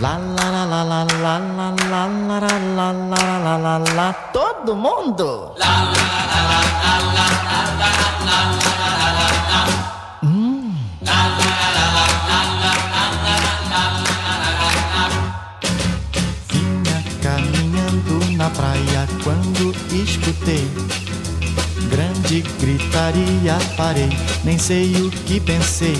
Lá, lá, lá, lá, lá, lá, lá, lá, lá, lá, lá, lá, lá, todo mundo. Vinha caminhando na praia quando escutei grande gritaria. Parei, nem sei o que pensei.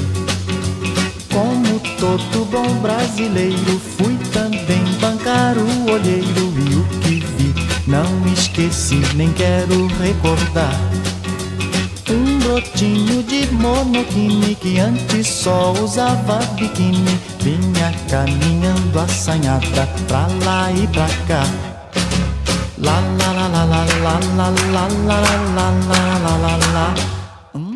Todo bom brasileiro, fui também bancar o olheiro e o que vi não esqueci, nem quero recordar. Um brotinho de monoquine que antes só usava biquíni Vinha caminhando assanhada pra lá e pra cá Lá, lá, lá, lá, lá, lá, lá, lá, lá, lá, lá, lá, lá, lá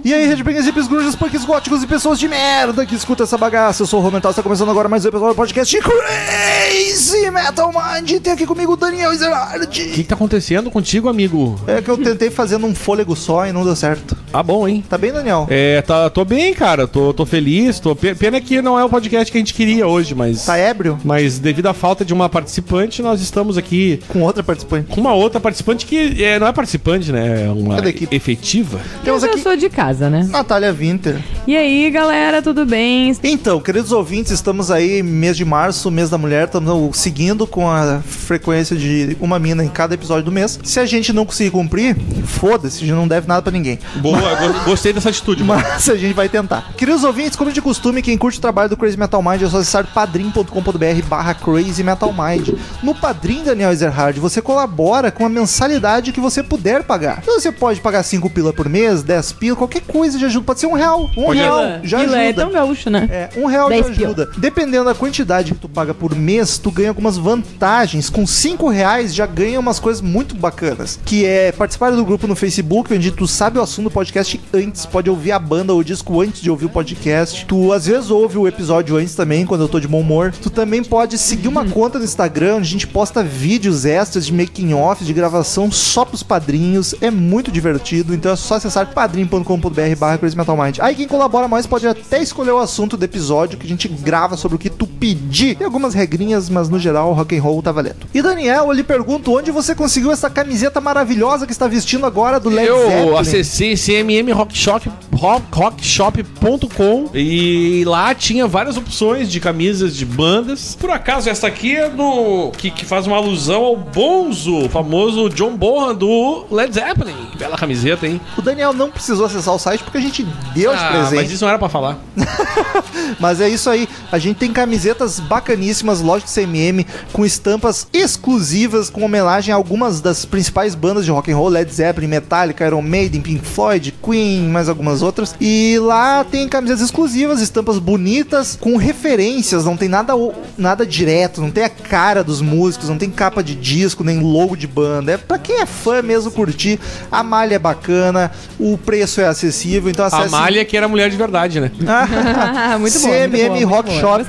E aí, Redbangers, hippies, grunges, punks góticos e pessoas de merda que escuta essa bagaça. Eu sou o Romental, está começando agora mais um episódio do podcast Crazy Metal Mind. Tem aqui comigo o Daniel O Ezerhard. que, que tá acontecendo contigo, amigo? É que eu tentei fazer num fôlego só e não deu certo. Tá bom, hein? Tá bem, Daniel? É, tá, tô bem, cara. Tô, tô feliz. Tô... pe- Pena que não é o podcast que a gente queria hoje, mas. Tá ébrio? Mas devido à falta de uma participante, nós estamos aqui Com outra participante. com uma outra participante que é, não é participante, né? É uma É da equipe. efetiva. Temos eu aqui sou de casa, né? Natália Winter. E aí, galera, tudo bem? Então, queridos ouvintes, estamos aí, mês de março, mês da mulher, estamos seguindo com a frequência de uma mina em cada episódio do mês. Se a gente não conseguir cumprir, foda-se, a gente não deve nada pra ninguém. Boa, go- gostei dessa atitude, mano. Mas a gente vai tentar. Queridos ouvintes, como de costume, quem curte o trabalho do Crazy Metal Mind é só acessar padrim.com.br barra Crazy Metal Mind. No Padrim, Daniel Ezerhard, você colabora com a mensalidade que você puder pagar. Então você pode pagar 5 pila por mês, 10 pila, qualquer coisa de ajuda. Pode ser um real. Um Pode- real já pila ajuda. é tão gaúcho, né? É, um real já 10 pila. ajuda. Dependendo da quantidade que tu paga por mês, tu ganha algumas vantagens. Com 5 reais já ganha umas coisas muito bacanas. Que é participar do grupo no Facebook, onde tu sabe o assunto do podcast antes, pode ouvir a banda ou o disco antes de ouvir o podcast. Tu às vezes ouve o episódio antes também, quando eu tô de bom humor. Tu também pode seguir uma conta no Instagram, onde a gente posta vídeos extras de making off, de gravação só pros padrinhos. É muito divertido, então é só acessar padrim.com.br barra Crazy Metal Mind. Aí quem colabora mais pode até escolher o assunto do episódio que a gente grava sobre o que tu pedir. Tem algumas regrinhas, mas no geral rock and roll tá valendo. E Daniel, eu lhe pergunto onde você conseguiu essa camiseta maravilhosa que está vestindo agora do Led Eu Zeppelin? acessei cmmrockshop, rock- rockshop.com e lá tinha várias opções de camisas de bandas. Por acaso, essa aqui é do. que, que faz uma alusão ao Bonzo, o famoso John Bonham do Led Zeppelin. Que bela camiseta, hein? O Daniel não precisou acessar o site porque a gente deu de Ah, presente. mas isso não era pra falar. Mas é isso aí. A gente tem camisetas bacaníssimas, lógico CMM, com estampas exclusivas, com homenagem a algumas das principais bandas de rock and roll, Led Zeppelin, Metallica, Iron Maiden, Pink Floyd, Queen, mais algumas outras. E lá tem camisetas exclusivas, estampas bonitas, com referências, não tem nada, nada direto, não tem a cara dos músicos, não tem capa de disco, nem logo de banda. É pra quem é fã mesmo curtir. A malha é bacana, o preço é acessível, então A acesse... Malha que era mulher de verdade, né? muito bom. CMM muito bom, muito Rock. Shop,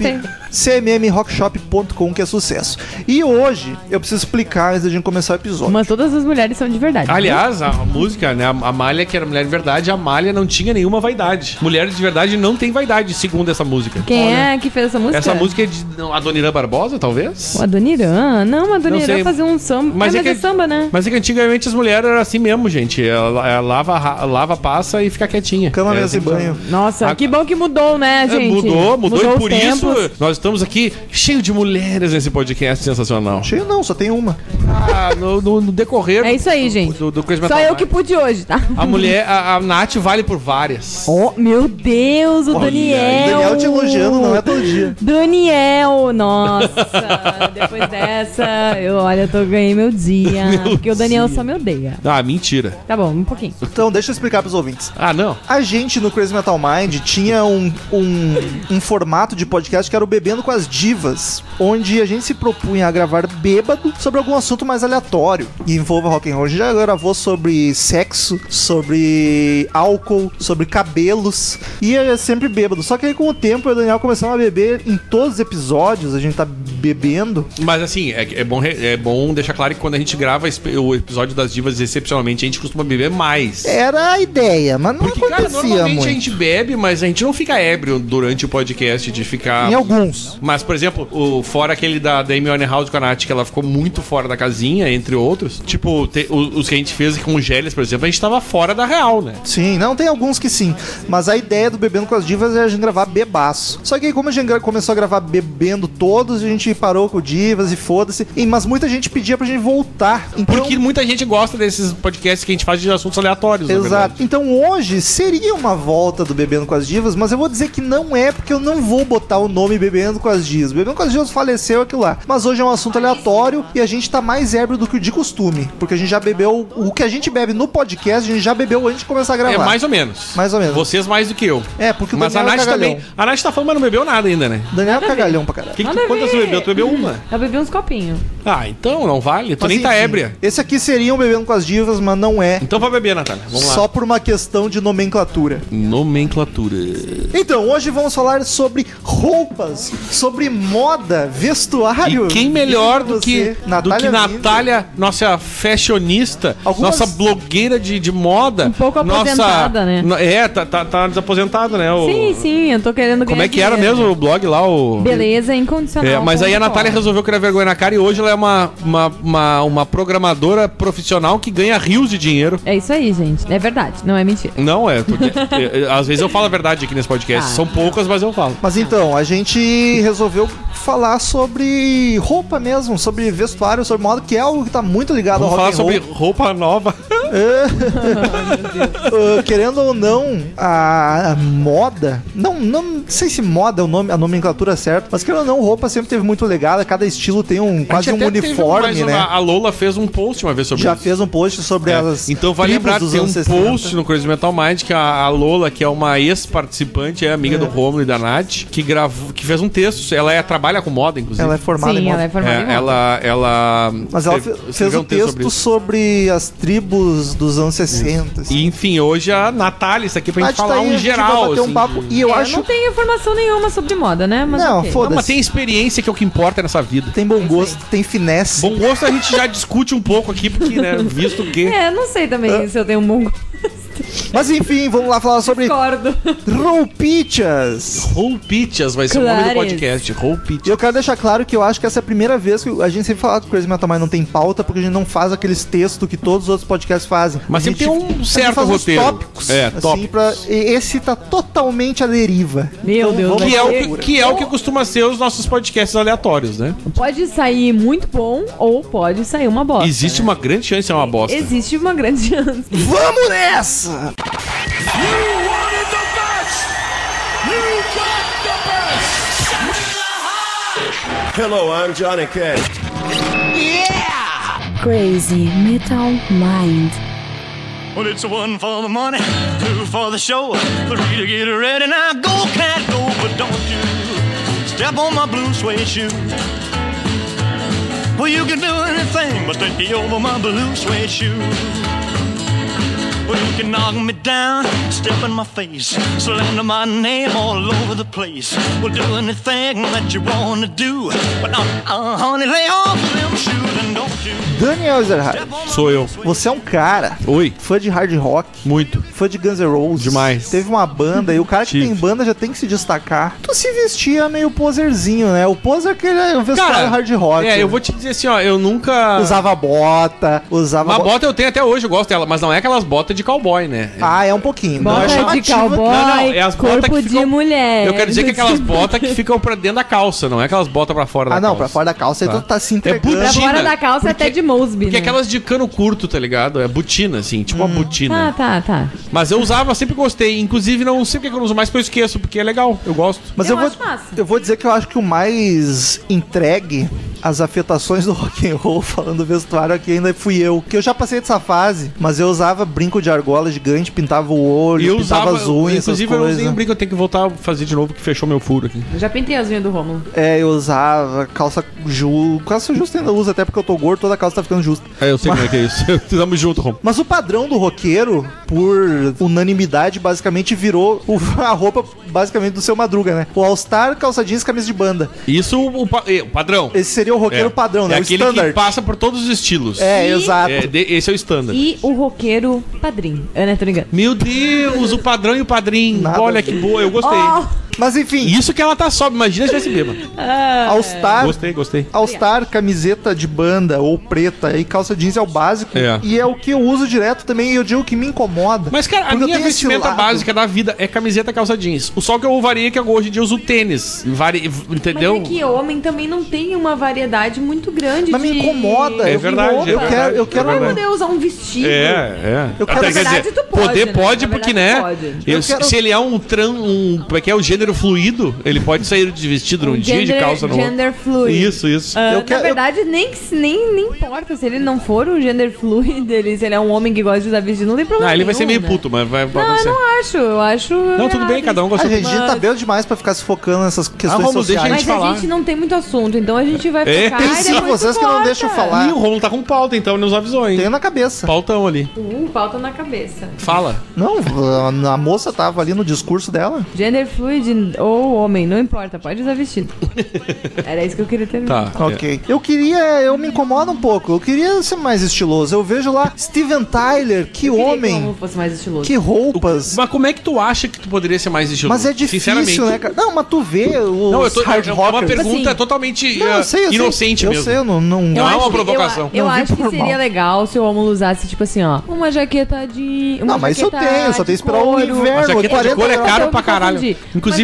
cmmrockshop.com que é sucesso. E hoje eu preciso explicar antes da gente começar o episódio. Mas todas as mulheres são de verdade. Aliás, a música, né? A a Malha, que era mulher de verdade, a Malha não tinha nenhuma vaidade. Mulheres de verdade não tem vaidade, segundo essa música. Quem é que fez essa música? Essa música é de não, Adoniran Barbosa, talvez? O Adoniran? Não, Adoniran fazia um samba. Mas Mas, é é, que- é samba, né? Mas é que antigamente as mulheres eram assim mesmo, gente. Ela, ela lava, lava, passa e fica quietinha. Cama, É mesa e assim banho. Nossa, A- que bom que mudou, né, É, gente? mudou, mudou, e os por isso nós estamos aqui cheio de mulheres nesse podcast sensacional. Cheio não, só tem uma. Ah, no, no- no decorrer É isso aí, gente. do, do Crazy Só eu que pude hoje, tá? A mulher, a, a Nath vale por várias. Oh, meu Deus, o Olha, Daniel. Daniel te elogiando, não é todo dia. Daniel, nossa. Depois dessa, eu, olha, eu tô, ganhei meu dia. Meu porque o Daniel dia. só me odeia. Ah, mentira. Tá bom, um pouquinho. Então, deixa eu explicar pros ouvintes. Ah, não. A gente no Crazy Metal Mind tinha um, um, um formato de podcast que era o Bebendo com as Divas, onde a gente se propunha a gravar bêbado sobre algum assunto mais aleatório e envolva rock and roll. A gente já gravou sobre sexo, sobre álcool, sobre cabelos. E é sempre bêbado. Só que aí com o tempo o Daniel começamos a beber em todos os episódios. A gente tá bebendo. Mas assim, é, é bom, re- é bom deixar claro que quando a gente grava esse- o episódio das divas, excepcionalmente, a gente costuma beber mais. Era a ideia, mas não Porque, cara, acontecia normalmente muito. a gente bebe, mas a gente não fica ébrio durante o podcast de ficar. Em alguns. Mas, por exemplo, o, fora aquele da, da Amy Winehouse com a Nath, que ela ficou muito fora da casinha, entre outros. Tipo, te- o- os que a gente fez com o Gélias, por exemplo, a gente tava fora da real, né? Sim, não, tem alguns que sim. Mas a ideia do Bebendo com as Divas é a gente gravar bebaço. Só que aí, como a gente gra- começou a gravar bebendo todos, a gente parou com o Divas e foda-se. E- Mas muita gente pedia pra gente voltar. Então, Porque muita gente gosta desses podcasts que a gente faz de assuntos aleatórios, na Exato. Então hoje seria uma volta do Bebendo com as Divas, mas eu vou dizer que não é, porque eu não vou botar o nome Bebendo com as Divas. Bebendo com as Divas faleceu aquilo lá. Mas hoje é um assunto aleatório e a gente tá mais ébrio do que o de costume. Porque a gente já bebeu. O que a gente bebe no podcast, a gente já bebeu antes de começar a gravar. É mais ou menos. Mais ou menos. Vocês mais do que eu. É, porque o Mas a Daniel é Nath cagalhão. também. A Nath tá falando, mas não bebeu nada ainda, né? Daniel é cagalhão pra caralho. Que que Nada a quantas ver. bebeu? Tu bebeu uma. Eu bebi uns copinhos. Ah, então não vale. Tu Mas, nem tá enfim, ébria. Esse aqui seria um Bebendo com as Divas, mas não é. Então vai beber, Natália. Vamos lá. Só por uma questão de nomenclatura. Nomenclatura. Então, hoje vamos falar sobre roupas, sobre moda, vestuário. E quem melhor do que, do que Natália Natália, nossa fashionista, Algumas- nossa blogueira de, de moda. Um pouco nossa- aposentada, né? no- É, tá, tá, tá desaposentada, né? O- Sim, sim, eu tô querendo Como é que era dinheiro. mesmo o blog lá? O... Beleza incondicional. É, mas aí a Natália resolveu criar vergonha na cara e hoje ela é uma, uma, uma, uma programadora profissional que ganha rios de dinheiro. É isso aí, gente. É verdade, não é mentira. Não é, porque é, é, às vezes eu falo a verdade aqui nesse podcast. Ah. São poucas, mas eu falo. Mas então, a gente resolveu falar sobre roupa mesmo, sobre vestuário, sobre moda, que é algo que tá muito ligado Vamos ao falar rock and roll. sobre roupa nova. Uh, querendo ou não, a, a moda, não, não sei se moda é o nome, a nomenclatura certa, mas querendo ou não, roupa sempre teve muito legada, cada estilo tem um quase um uniforme, uma- né? A Lola fez um post uma vez sobre Já isso. fez um post sobre É. as Então vai tribos lembrar que tem um anos 60. post no Crazy Metal Mind que a, a Lola, que é uma ex-participante, é amiga do Romulo e da Nath, que gravou, que fez um texto. Ela é, trabalha com moda, inclusive. Ela é formada em Sim, moda. ela é formada em É, moda. ela, ela. Mas ela fez um texto sobre, isso. as tribos dos anos 60. assim. E, enfim, hoje a Natália está aqui pra gente Nath tá falar aí, um a gente geral. bater um assim, papo. de- E eu É, acho. não tenho informação nenhuma sobre moda, né? Mas Não, ok. foda- Não, mas tem experiência que é o que importa nessa vida. Tem bom gosto, tem finesse. Bom gosto a gente já discute um pouco aqui, porque, né, visto que. É, não sei também se eu tenho um bom gosto. Mas enfim, vamos lá falar sobre Discordo. roupichas. Roupichas vai ser o nome do Clares. podcast. E Roupichas. eu quero deixar claro que eu acho que essa é a primeira vez que a gente sempre fala que o Crazy Metal Mind não tem pauta, porque a gente não faz aqueles textos que todos os outros podcasts fazem. Mas A sempre gente- tem um a gente certo faz uns roteiro. tópicos. É, assim, tópicos. pra- e esse tá totalmente à deriva. Meu Deus, vamos Que é, o que, que é o que costuma ser os nossos podcasts aleatórios, né? Pode sair muito bom ou pode sair uma bosta. Existe uma grande chance de ser uma bosta. Existe uma grande chance. Vamos nessa! Hello, I'm Johnny Cash. Yeah! Crazy Metal Mind. Well, it's one for the money, two for the show, three to get ready. Now go, cat, go, but don't you step on my blue suede shoe. Well, you can do anything but stay over my blue suede shoe. Well, you can knock me down, step in my face, slander my name all over the place. Well, do anything that you want to do, but uh, uh, honey, lay off them shoes and don't Daniel Ezerhard, Sou eu. você é um cara, Oi. fã de hard rock, Muito. fã de Guns N' Roses. Demais. Teve uma banda e o cara que tem banda já tem que se destacar. Tu se vestia meio poserzinho, né? O poser que ele é o vestuário hard rock. é, eu vou te dizer assim, ó, eu nunca... Usava bota, usava... Uma bo- bota eu tenho até hoje, eu gosto dela, mas não é aquelas botas de cowboy, né? Ah, é um pouquinho. Não é Bota de cowboy, Não, não, é as botas corpo que de ficam- mulher. Eu quero dizer que aquelas botas que ficam pra dentro da calça, não é aquelas botas pra fora da Ah, não, calça. pra fora da calça Tá. tu tá se É entregando. Pra botina. fora da calça é Porque- até de Mosby, Porque né? aquelas de cano curto, tá ligado? É botina, assim, tipo uma botina. Tá, tá, tá. Mas eu usava, sempre gostei. Inclusive, não sei porque que eu não uso mais, porque eu esqueço, porque é legal, eu gosto. Mas Eu eu, vou, massa. eu vou dizer que eu acho que o mais entregue às afetações do rock and roll, falando do vestuário aqui, ainda fui eu. Que eu já passei dessa fase, mas eu usava brinco de argola gigante, pintava o olho, E eu pintava usava, as unhas, inclusive essas eu usei um brinco, eu tenho que voltar a fazer de novo, que fechou meu furo aqui. Eu já pintei as unhas do Romulo. É, eu usava calça justa. Calça justa ainda uso, até porque eu tô gordo, toda calça tá ficando justa. É, eu sei como é que é isso. Tamo junto, Rom. Mas o padrão do roqueiro, por unanimidade, basicamente virou o- a roupa, basicamente, do seu Madruga, né? O All-Star, calça jeans, camisa de banda. Isso o, pa- o padrão. Esse seria o roqueiro É. padrão, né? É o aquele standard. que passa por todos os estilos. É, E- exato. É, de- esse é o standard. E o roqueiro padrinho. Eu não tô ligando. Meu Deus, o padrão e o padrinho. Nada Olha que boa, eu gostei. Mas enfim, Isso que ela tá sobe, imagina se tivesse bêbado. All-Star, Gostei, gostei. All-Star, camiseta de banda ou preta e calça jeans é o básico. É. E é o que eu uso direto também e eu digo que me incomoda. Mas, cara, a eu minha vestimenta básica da vida é camiseta calça jeans. O só que eu varia é que eu hoje em dia uso tênis. Vari... Entendeu? Mas é que homem também não tem uma variedade muito grande Mas me de... incomoda. É eu- verdade, roupa. é Eu quero, eu quero é poder usar um vestido. É, é. Eu quero- Na quer verdade, tu pode, poder né? pode, Na porque, né? pode. eu- Eu quero- Se ele é um tran, um, como é que é o gênero fluido, ele pode sair de vestido num Um dia de gender- calça no outro. Gender fluid. Isso, isso. Ah, Eu na quero- verdade, nem, nem, nem importa se ele não for um gender fluid, ele, se ele é um homem que gosta de usar vestido, não tem problema. Ah, ele vai ser meio nenhum, né? puto, mas vai, vai Não, eu acontecer. não acho. Eu acho. Não, tudo bem, cada um A gosta gente Mas- tá bêbado demais pra ficar se focando nessas questões Romulo, deixa sociais. a Mas gente a falar. gente não tem muito assunto, então a gente vai É, focar tem e sim, vocês que não deixam falar. Ih, o Romulo tá com pauta, então ele nos avisou, hein? Tenho na cabeça. Pautão ali. Uh, falta na cabeça. Fala. Não, a a moça tava ali no discurso dela. Gender fluid ou homem, não importa, pode usar vestido. Era isso que eu queria terminar. Tá. Ok. Eu queria. Eu me incomodo um pouco. Eu queria ser mais estiloso. Eu vejo lá Steven Tyler, que Eu queria que o homem, fosse mais estiloso. que roupas. Mas como é que tu acha que tu poderia ser mais estiloso? Mas é difícil, Sinceramente. né, cara? Não, mas tu vê os Não, eu tô, hard é uma rockers. pergunta Assim, totalmente Não, eh, eu sei, eu sei. inocente eu mesmo. sei, eu não. não... Não é uma que- provocação. Eu, eu Não vi acho que por seria mal. legal se o Romulo usasse, tipo assim, ó, uma jaqueta de. Uma Não, mas isso eu jaqueta tenho, eu só de tenho que esperar o couro. inverno. A jaqueta de 40 couro é graus. caro Eu pra caralho. confundi.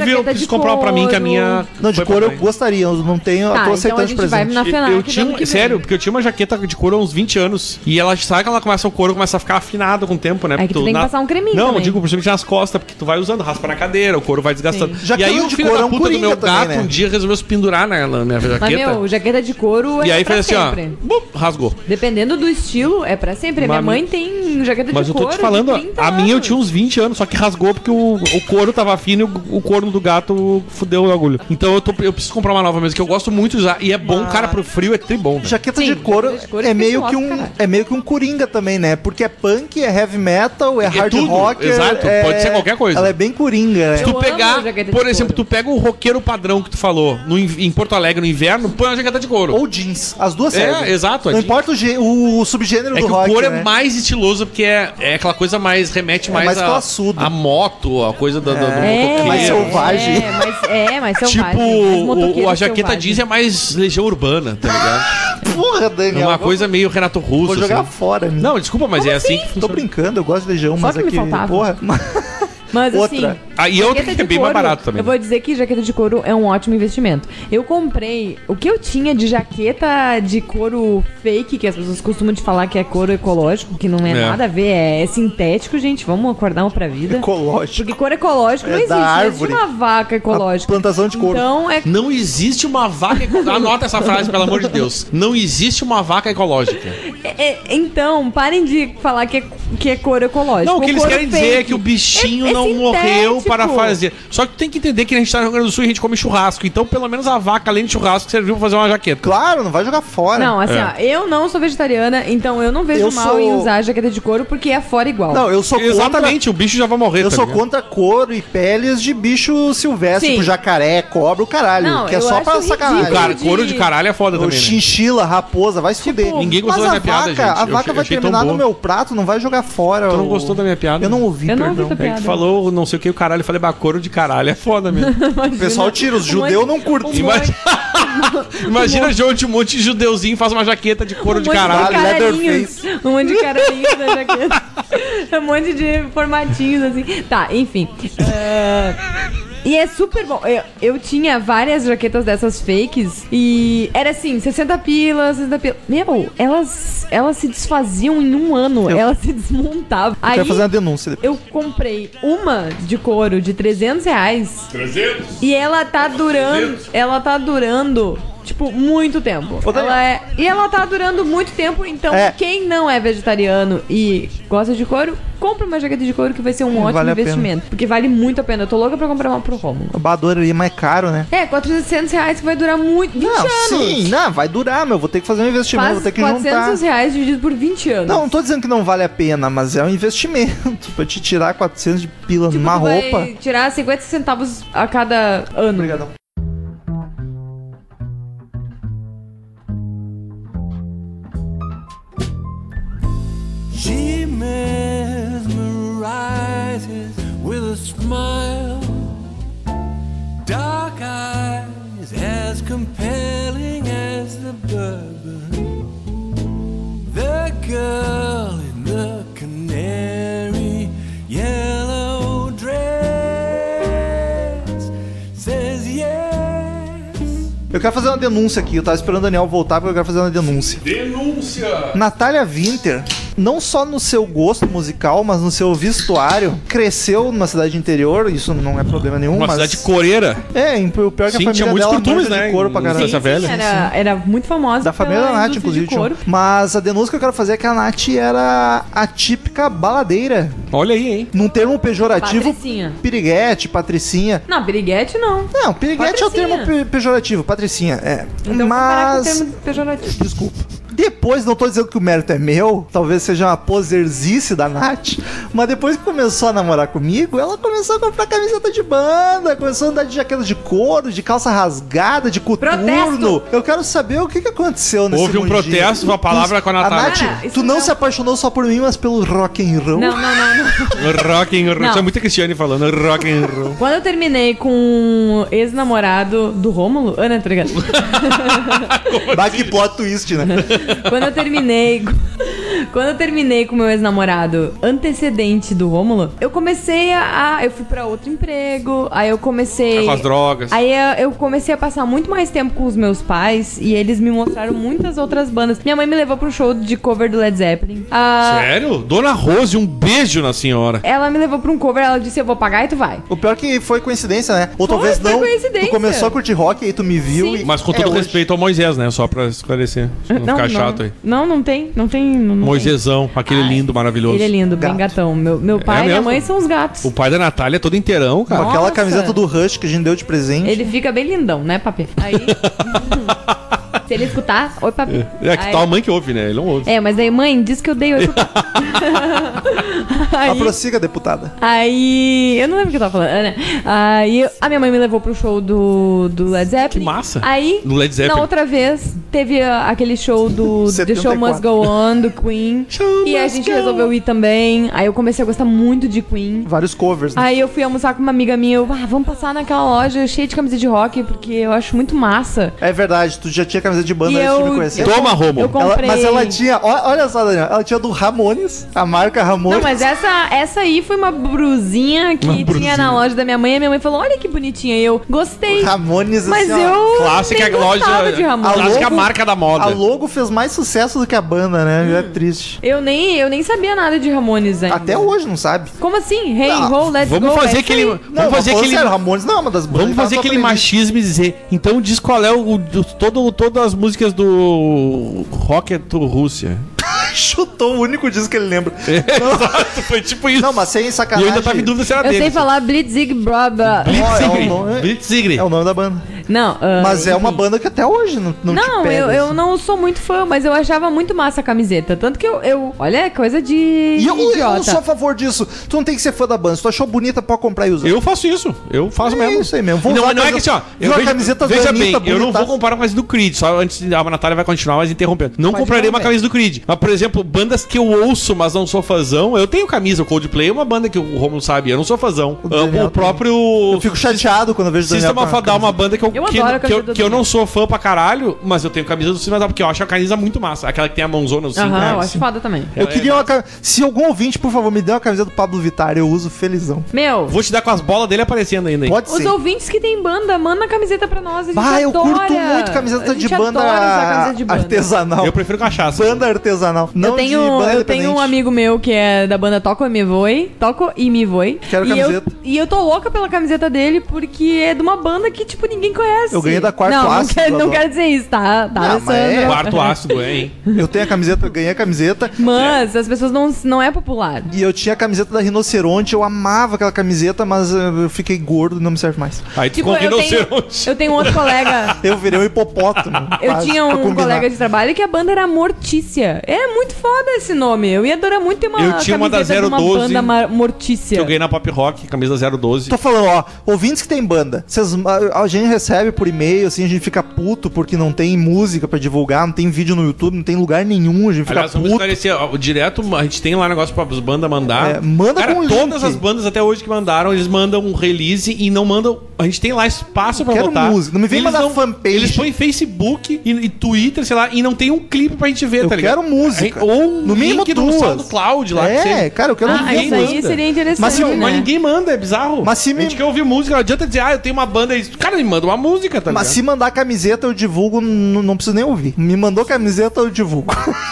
Inclusive, eu preciso de comprar uma pra mim, que a couro. minha. Não, de pra eu gostaria, eu não tenho. Tá, eu tô então aceitando a de presente. na FENAC. Eu tinha, que sério, porque eu tinha uma jaqueta de couro há uns 20 anos. E ela sabe que ela começa o couro, começa a ficar afinado com o tempo, né? É que Porque tu tem que passar um creminho Não, eu também. digo principalmente nas costas, porque tu vai usando, raspa na cadeira, o couro vai desgastando. Sim. E aí o de filho couro da é um puta do meu também, gato né? um dia resolveu se pendurar na, na minha jaqueta. Mas, meu, jaqueta de couro é e aí fez assim, sempre. ó, bum, rasgou. Dependendo do estilo, é pra sempre. Minha Mas- mãe tem jaqueta Mas de eu couro. tô te falando, de 30 a minha eu tinha uns 20 anos, só que rasgou porque o, couro tava fino e o, o corno do gato fudeu o agulho. Então eu, tô, eu preciso comprar uma nova mesmo, que eu gosto muito de usar. E é bom, cara, pro frio é tri bom. Jaqueta Sim, de couro de couro é é meio que um caralho. é meio que um coringa também, né? Porque é punk, é heavy metal, é, É hard tudo, rock, exato, é- pode ser qualquer coisa. Ela é bem coringa, né? Se tu Eu pegar, por exemplo, tu pega o roqueiro padrão que tu falou no, em Porto Alegre no inverno, põe uma jaqueta de couro. Ou jeans, as duas É, servem. exato, a Não importa o, o subgênero É do que rock, o couro né? é mais estiloso porque é, é aquela coisa mais. remete mais, mais a, classudo. a moto, a coisa do, do, do É, motoqueiro. Selvagem. É, mas, é, mas Tipo, selvagem. mais o- a jaqueta selvagem. jeans é mais legião urbana, tá ligado? Porra, É Daniel. uma vou- coisa meio Renato Russo. Vou jogar assim. fora, né? Não, desculpa, mas é assim que Tô brincando, eu gosto de Legião, mas que é me que. faltava. Porra. Mas Outra. assim. Ah, e outra que é bem mais couro, barato também. Eu vou dizer que jaqueta de couro é um ótimo investimento. Eu comprei. O que eu tinha de jaqueta de couro fake, que as pessoas costumam de falar que é couro ecológico, que não é, É. nada a ver, é, é sintético, gente. Vamos acordar uma pra vida. Ecológico. Porque couro ecológico É não existe. da Não árvore. existe uma vaca ecológica. A plantação de couro. Então é. Não existe uma vaca. eco- Anota essa frase, pelo amor de Deus. Não existe uma vaca ecológica. é- é- então, parem de falar que é, que é couro ecológico. Não, o que eles querem dizer é fake. que o bichinho É- não morreu para fazer. Só que tu tem que entender que a gente tá no Rio Grande do Sul e a gente come churrasco. Então, pelo menos a vaca, além de churrasco, serviu pra fazer uma jaqueta. Claro, não vai jogar fora. Não, assim, É. ó, eu não sou vegetariana, então eu não vejo Eu mal sou- em usar jaqueta de couro porque é fora igual. Não, eu sou Exatamente, o bicho já vai morrer. contra. Eu tá sou ligado? contra couro e peles de bicho silvestre, Sim. tipo jacaré, cobra, o caralho. Não, que é eu só acho pra sacanagem. Cara, couro de caralho é foda O também, né? chinchila, raposa, vai se fuder. Ninguém gostou Mas da minha piada, gente. A vaca vai terminar no meu prato, não vai jogar fora. Tu não gostou da minha piada? Eu não ouvi, Eu não perdão. ouvi É que falou não sei o que o caralho, eu falei, bah, couro de caralho é foda mesmo. O pessoal tira, os Um judeus monte- não curtem. um Imagina, Imagina João, um monte de judeuzinho faz uma jaqueta de couro um de monte caralho. de. Um monte de caralhinhos na jaqueta. um monte de formatinhos, assim. Tá, enfim. Ah, E é super bom. Eu, eu tinha várias jaquetas dessas fakes e era assim, 60 pilas, 60 pilas. Meu, elas, elas se desfaziam em um ano. Eu- Elas se desmontavam. Eu Aí quero fazer uma denúncia depois. eu comprei uma de couro de 300 reais. 300? E ela tá durando. Ela tá durando tipo, muito tempo. Ela é... E ela tá durando muito tempo, então É. quem não é vegetariano e gosta de couro, compra uma jaqueta de couro que vai ser um ótimo Vale a pena. investimento. Porque vale muito a pena. Eu tô louca pra comprar uma pro Romulo. O Bador ali é mais caro, né? É, 400 reais que vai durar muito. 20 não, anos. sim, não, vai durar, meu. Vou ter que fazer um investimento, Faz vou ter que 400 juntar. reais dividido por 20 anos. Não, não tô dizendo que não vale a pena, mas é um investimento. pra te tirar 400 de pila Tipo, numa tu vai roupa. tirar 50 centavos a cada ano. Obrigadão. A smile, dark eyes as compelling as the bourbon. The girl Eu quero fazer uma denúncia aqui. Eu tava esperando o Daniel voltar porque eu quero fazer uma denúncia. Denúncia! Natália Winter, não só no seu gosto musical, mas no seu vestuário, cresceu numa cidade interior, isso não é problema nenhum, Uma mas... cidade coreira. É, o pior é que Sim, a família tinha muitos dela costumes, né, de couro pra caralho. Essa velha. Era, era muito famosa. Da família pela da Nath, inclusive. de tinha couro. Mas a denúncia que eu quero fazer é que a Nath era a típica baladeira. Olha aí, hein? Num termo pejorativo, Patricinha. piriguete, patricinha. Não, piriguete não. Não, piriguete é o Patricinha. termo pe- pejorativo, patricinha. É. Então comparar com o mas. termo pejorativo. Desculpa. Depois, não tô dizendo que o mérito é meu, talvez seja uma poserzice da Nath, mas depois que começou a namorar comigo, ela começou a comprar camiseta de banda, começou a andar de jaqueta de couro, de calça rasgada, de coturno. Protesto! Eu quero saber o que, que aconteceu nesse Houve um mundinho. protesto, uma palavra com a Natália. Nath, Cara, tu não não- se apaixonou só por mim, mas pelo rock and roll? Não, não, não, não. Rock and roll. Não. Isso é muito Cristiane falando. Rock and roll. Quando eu terminei com o ex-namorado do Rômulo, Ana, tá ligado? Bah, que plot twist, né? Quando eu terminei. Quando eu terminei com o meu ex-namorado antecedente do Rômulo, eu comecei a, Eu fui pra outro emprego, aí eu comecei. Com as drogas. Aí eu- eu comecei a passar muito mais tempo com os meus pais e eles me mostraram muitas outras bandas. Minha mãe me levou pro show de cover do Led Zeppelin. Ah, Sério? Dona Rose, um beijo na senhora. ela me levou pra um cover, ela disse: Eu vou pagar e tu vai. O pior é que foi coincidência, né? Ou talvez foi não. coincidência. Tu começou a curtir rock, aí tu me viu e. Mas com É, todo hoje- respeito ao Moisés, né? Só pra esclarecer. Não, ficar chato aí. Não, não tem, não tem. Não, não Moisésão, aquele Ai, lindo, maravilhoso. Ele é lindo, bem gatão. Meu, meu pai e minha mãe são os gatos. O pai da Natália é todo inteirão, Com cara. aquela Nossa. camiseta do Rush que a gente deu de presente. Ele fica bem lindão, né, papi? Aí. se ele escutar, oi, papi. É que Aí- tal a mãe que ouve, né? Ele não ouve. É, mas aí, mãe, diz que eu dei oi papi. A aí, prossiga, deputada. aí. Eu não lembro o que eu tava falando, né? Aí a minha mãe me levou pro show do, do Led Zeppelin. Que massa. Aí, No Led Zeppelin. na outra vez, teve aquele show do The Show 74. Must Go On, do Queen. Show e a gente go. resolveu ir também. Aí eu comecei a gostar muito de Queen. Vários covers, né? Aí eu fui almoçar com uma amiga minha, eu, ah, vamos passar naquela loja cheia de camisa de rock, porque eu acho muito massa. É verdade, tu já tinha de banda E antes de eu- me conhecer. Toma, Romo. Eu Ela- comprei. mas ela tinha, olha só, Daniel, ela tinha do Ramones, a marca Ramones. Não, mas essa, essa aí foi uma brusinha que Uma tinha brusinha. na loja da minha mãe. E minha mãe falou: Olha que bonitinha. E eu gostei. Ramones, Mas assim, eu. Clássica nem loja. de Ramones. A Clássica logo- marca da moda. A logo fez mais sucesso do que a banda, né? Hum. É triste. Eu nem, eu nem sabia nada de Ramones ainda. Até hoje não sabe. Como assim? Hey, Não, ho, let's Vamos go. fazer é aquele. Não, Vamos fazer aquele. sério, Ramones não é uma das bandas. Vamos fazer aquele machismo e dizer. Então diz qual é o. do- todo, todas as músicas do Rocket Rússia. Chutou o único disco que ele lembra. Exato, foi tipo isso. Não, mas sem e sacanagem. eu ainda tava em dúvida se era Eu dele. sei falar Blitzig Braba. Blitzkrieg. É o nome- Blitzkrieg. É o nome da banda. Não, ah, Mas é uma enfim. banda que até hoje não, não, Não, te pega. eu, eu assim. não sou muito fã, mas eu achava muito massa a camiseta. Tanto que eu. eu olha, é coisa de. E eu, eu idiota. não sou a favor disso. Tu não tem que ser fã da banda. Se tu achou bonita, pode comprar e usar. Eu faço isso, eu faço É mesmo. isso aí mesmo. Vou não, usar não é que assim, camiseta- ó. viu Eu a vejo, camiseta da veja bem, Anitta, eu não vou bonitaça? comparar com a camisa do Creed, só antes de a Natália vai continuar, mas interrompendo. Não Pode compraria uma camisa do Creed. Mas, por exemplo, bandas que eu ouço, mas não sou fãzão. Eu tenho camisa, o Coldplay é uma banda que o Romulo sabe, eu não sou fãzão. O Daniel o próprio. Eu fico chateado quando eu vejo o Daniel System com a of a Down, uma banda que eu, Eu que, adoro a que, eu, camisa que eu não sou fã pra caralho, mas eu tenho camisa do System of a Down, porque eu acho a camisa muito massa. Aquela que tem a mãozona assim. Aham, né? eu acho foda também. Eu É, queria uma cam- Se algum ouvinte, por favor, me dê uma camiseta do Pablo Vittar, eu uso felizão. Meu, Vou te dar com as bolas dele aparecendo ainda. hein? Pode os ser. ouvintes que tem banda, manda a camiseta pra nós. A gente Ah, eu adora. curto muito camiseta de banda, camiseta de banda. artesanal. Eu prefiro cachaça. Banda artesanal. Não eu tenho, eu tenho um amigo meu que é da banda Toco e Me Voe. Toco e Me Voe. Quero e eu, camiseta. e eu tô louca pela camiseta dele porque é de uma banda que, tipo, ninguém conhece. Eu ganhei da Quarto não, Ácido, Não, quer, não quero dizer isso, tá? Tá, Não, mas é- Quarto ácido, é, hein? Eu tenho a camiseta, eu ganhei a camiseta. Mas as pessoas não, não é popular. E eu tinha a camiseta da Rinoceronte, eu amava aquela camiseta, mas eu fiquei gordo e não me serve mais. Aí tu Tipo, ficou eu tenho, rinoceronte. eu tenho um outro colega. Eu virei um hipopótamo. Eu quase, tinha um colega de trabalho que a banda era Mortícia. É muito foda esse nome. Eu ia adorar muito ter uma Eu tinha uma da camiseta de uma 012 banda ma- Mortícia. Que eu ganhei na Pop Rock, camisa 012. Tô falando, ó, ouvintes que tem banda, vocês, a, a gente recebe por e-mail, assim, a gente fica puto porque não tem música pra divulgar, não tem vídeo no YouTube, não tem lugar nenhum, a gente fica Aliás, vamos puto. esclarecer, ó, direto a gente tem lá negócio pra as bandas mandar. É, manda Cara, com todas link. as bandas até hoje que mandaram, eles mandam um release e não mandam. A gente tem lá espaço pra Quero botar. música, não me vem Eles mandar fanpage. Eles põem Facebook e, e Twitter, sei lá, e não tem um clipe pra gente ver, Eu tá ligado? quero música. Ou um No mínimo link do duas. SoundCloud lá. que É, seja. cara, eu quero Ah, ver isso aí manda. seria interessante, Mas, Não, né? mas ninguém manda, é bizarro. Mas se A me- gente quer ouvir música, não adianta dizer, ah, eu tenho uma banda aí. Cara, me manda uma música, tá Mas ligado? se mandar camiseta, eu divulgo, não preciso nem ouvir. Me mandou camiseta, eu divulgo.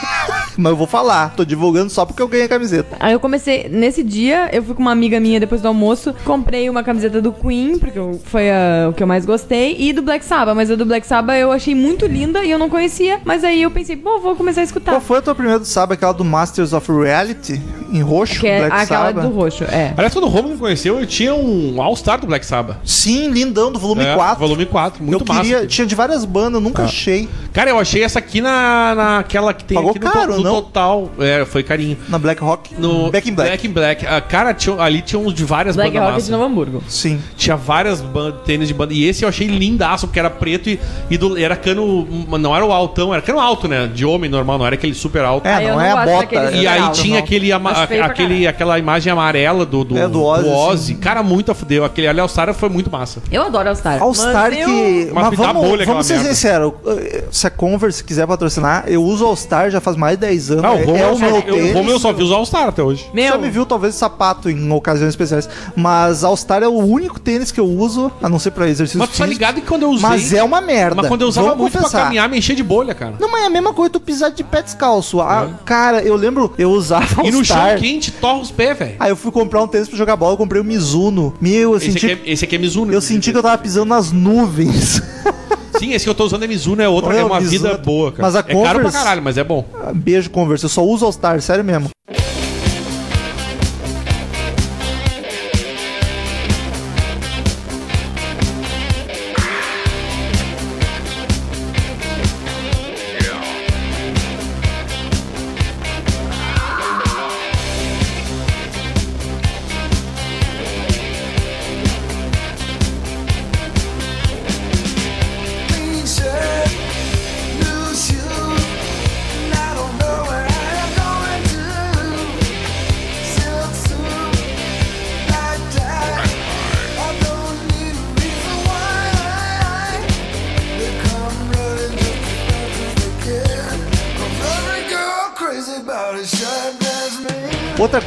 Mas eu vou falar, tô divulgando só porque eu ganhei a camiseta. Aí eu comecei, nesse dia, eu fui com uma amiga minha depois do almoço, comprei uma camiseta do Queen, porque eu- foi a- o que eu mais gostei, e do Black Sabbath, mas a do Black Sabbath eu achei muito linda e eu não conhecia, mas aí eu pensei, pô, vou começar a escutar. Qual foi a tua primeira do Sábado? Aquela do Masters of Reality? Em roxo? que é Black aquela Sabbath? do roxo, é. Aliás, quando o Romulo me conheceu, eu tinha um All-Star do Black Sabbath. Sim, lindão, do volume É, 4. Volume 4, muito eu massa. queria, tinha de várias bandas, nunca achei. Cara, eu achei essa aqui na, naquela que tem Pagou aqui no, caro, no não? total. É, foi carinho. Na Black Rock? No Back in Black. Back in Black. Ah, cara, tinha- ali tinha uns de várias Black bandas Rock massas. de Novo Hamburgo. Sim. Tinha várias ban- tênis de banda. E esse eu achei lindaço, porque era preto e, e do- era cano. Não era o altão, era cano alto, né? De homem normal, não era aquele super alto. É, Ah, não não é a bota. E aí tinha não. aquele, ama- pra aquele, aquela imagem amarela do, do, É, do Ozzy, Ozzy. Cara, muito a fudeu. Aquele ali, Alçara foi muito massa. Eu adoro All Star. All Star Mas eu- que. Mas Mas vamos, bolha vamos ser sinceros. eh, Se a Converse quiser patrocinar, eu uso All Star já faz mais de 10 anos. Não, o é, é o meu eu, tênis. o Romulo eu só vi usar All-Star até hoje. Meu, Já me viu talvez sapato em ocasiões especiais. Mas All Star é o único tênis que eu uso, a não ser pra exercício Mas tu tá ligado que quando eu usei. Mas é uma merda. Mas quando eu usava Vamos muito pra confessar. caminhar, me enchia de bolha, cara. Não, mas é a mesma coisa tu pisar de pé descalço. Ah, Cara, eu lembro, eu usava É. E no chão Star. quente, torra os pés, velho. Aí eu fui comprar um tênis pra jogar bola, eu comprei o Mizuno. Meu, eu Esse, senti, aqui é, esse aqui é Mizuno. eu senti que eu tava pisando nas nuvens. Sim, esse que eu tô usando é Mizuno, é outra, que é Olha, uma Mizuno. vida boa, cara. Mas a é caro pra Converse- caralho, mas é bom. Beijo, Converse. Eu só uso All Star, sério mesmo.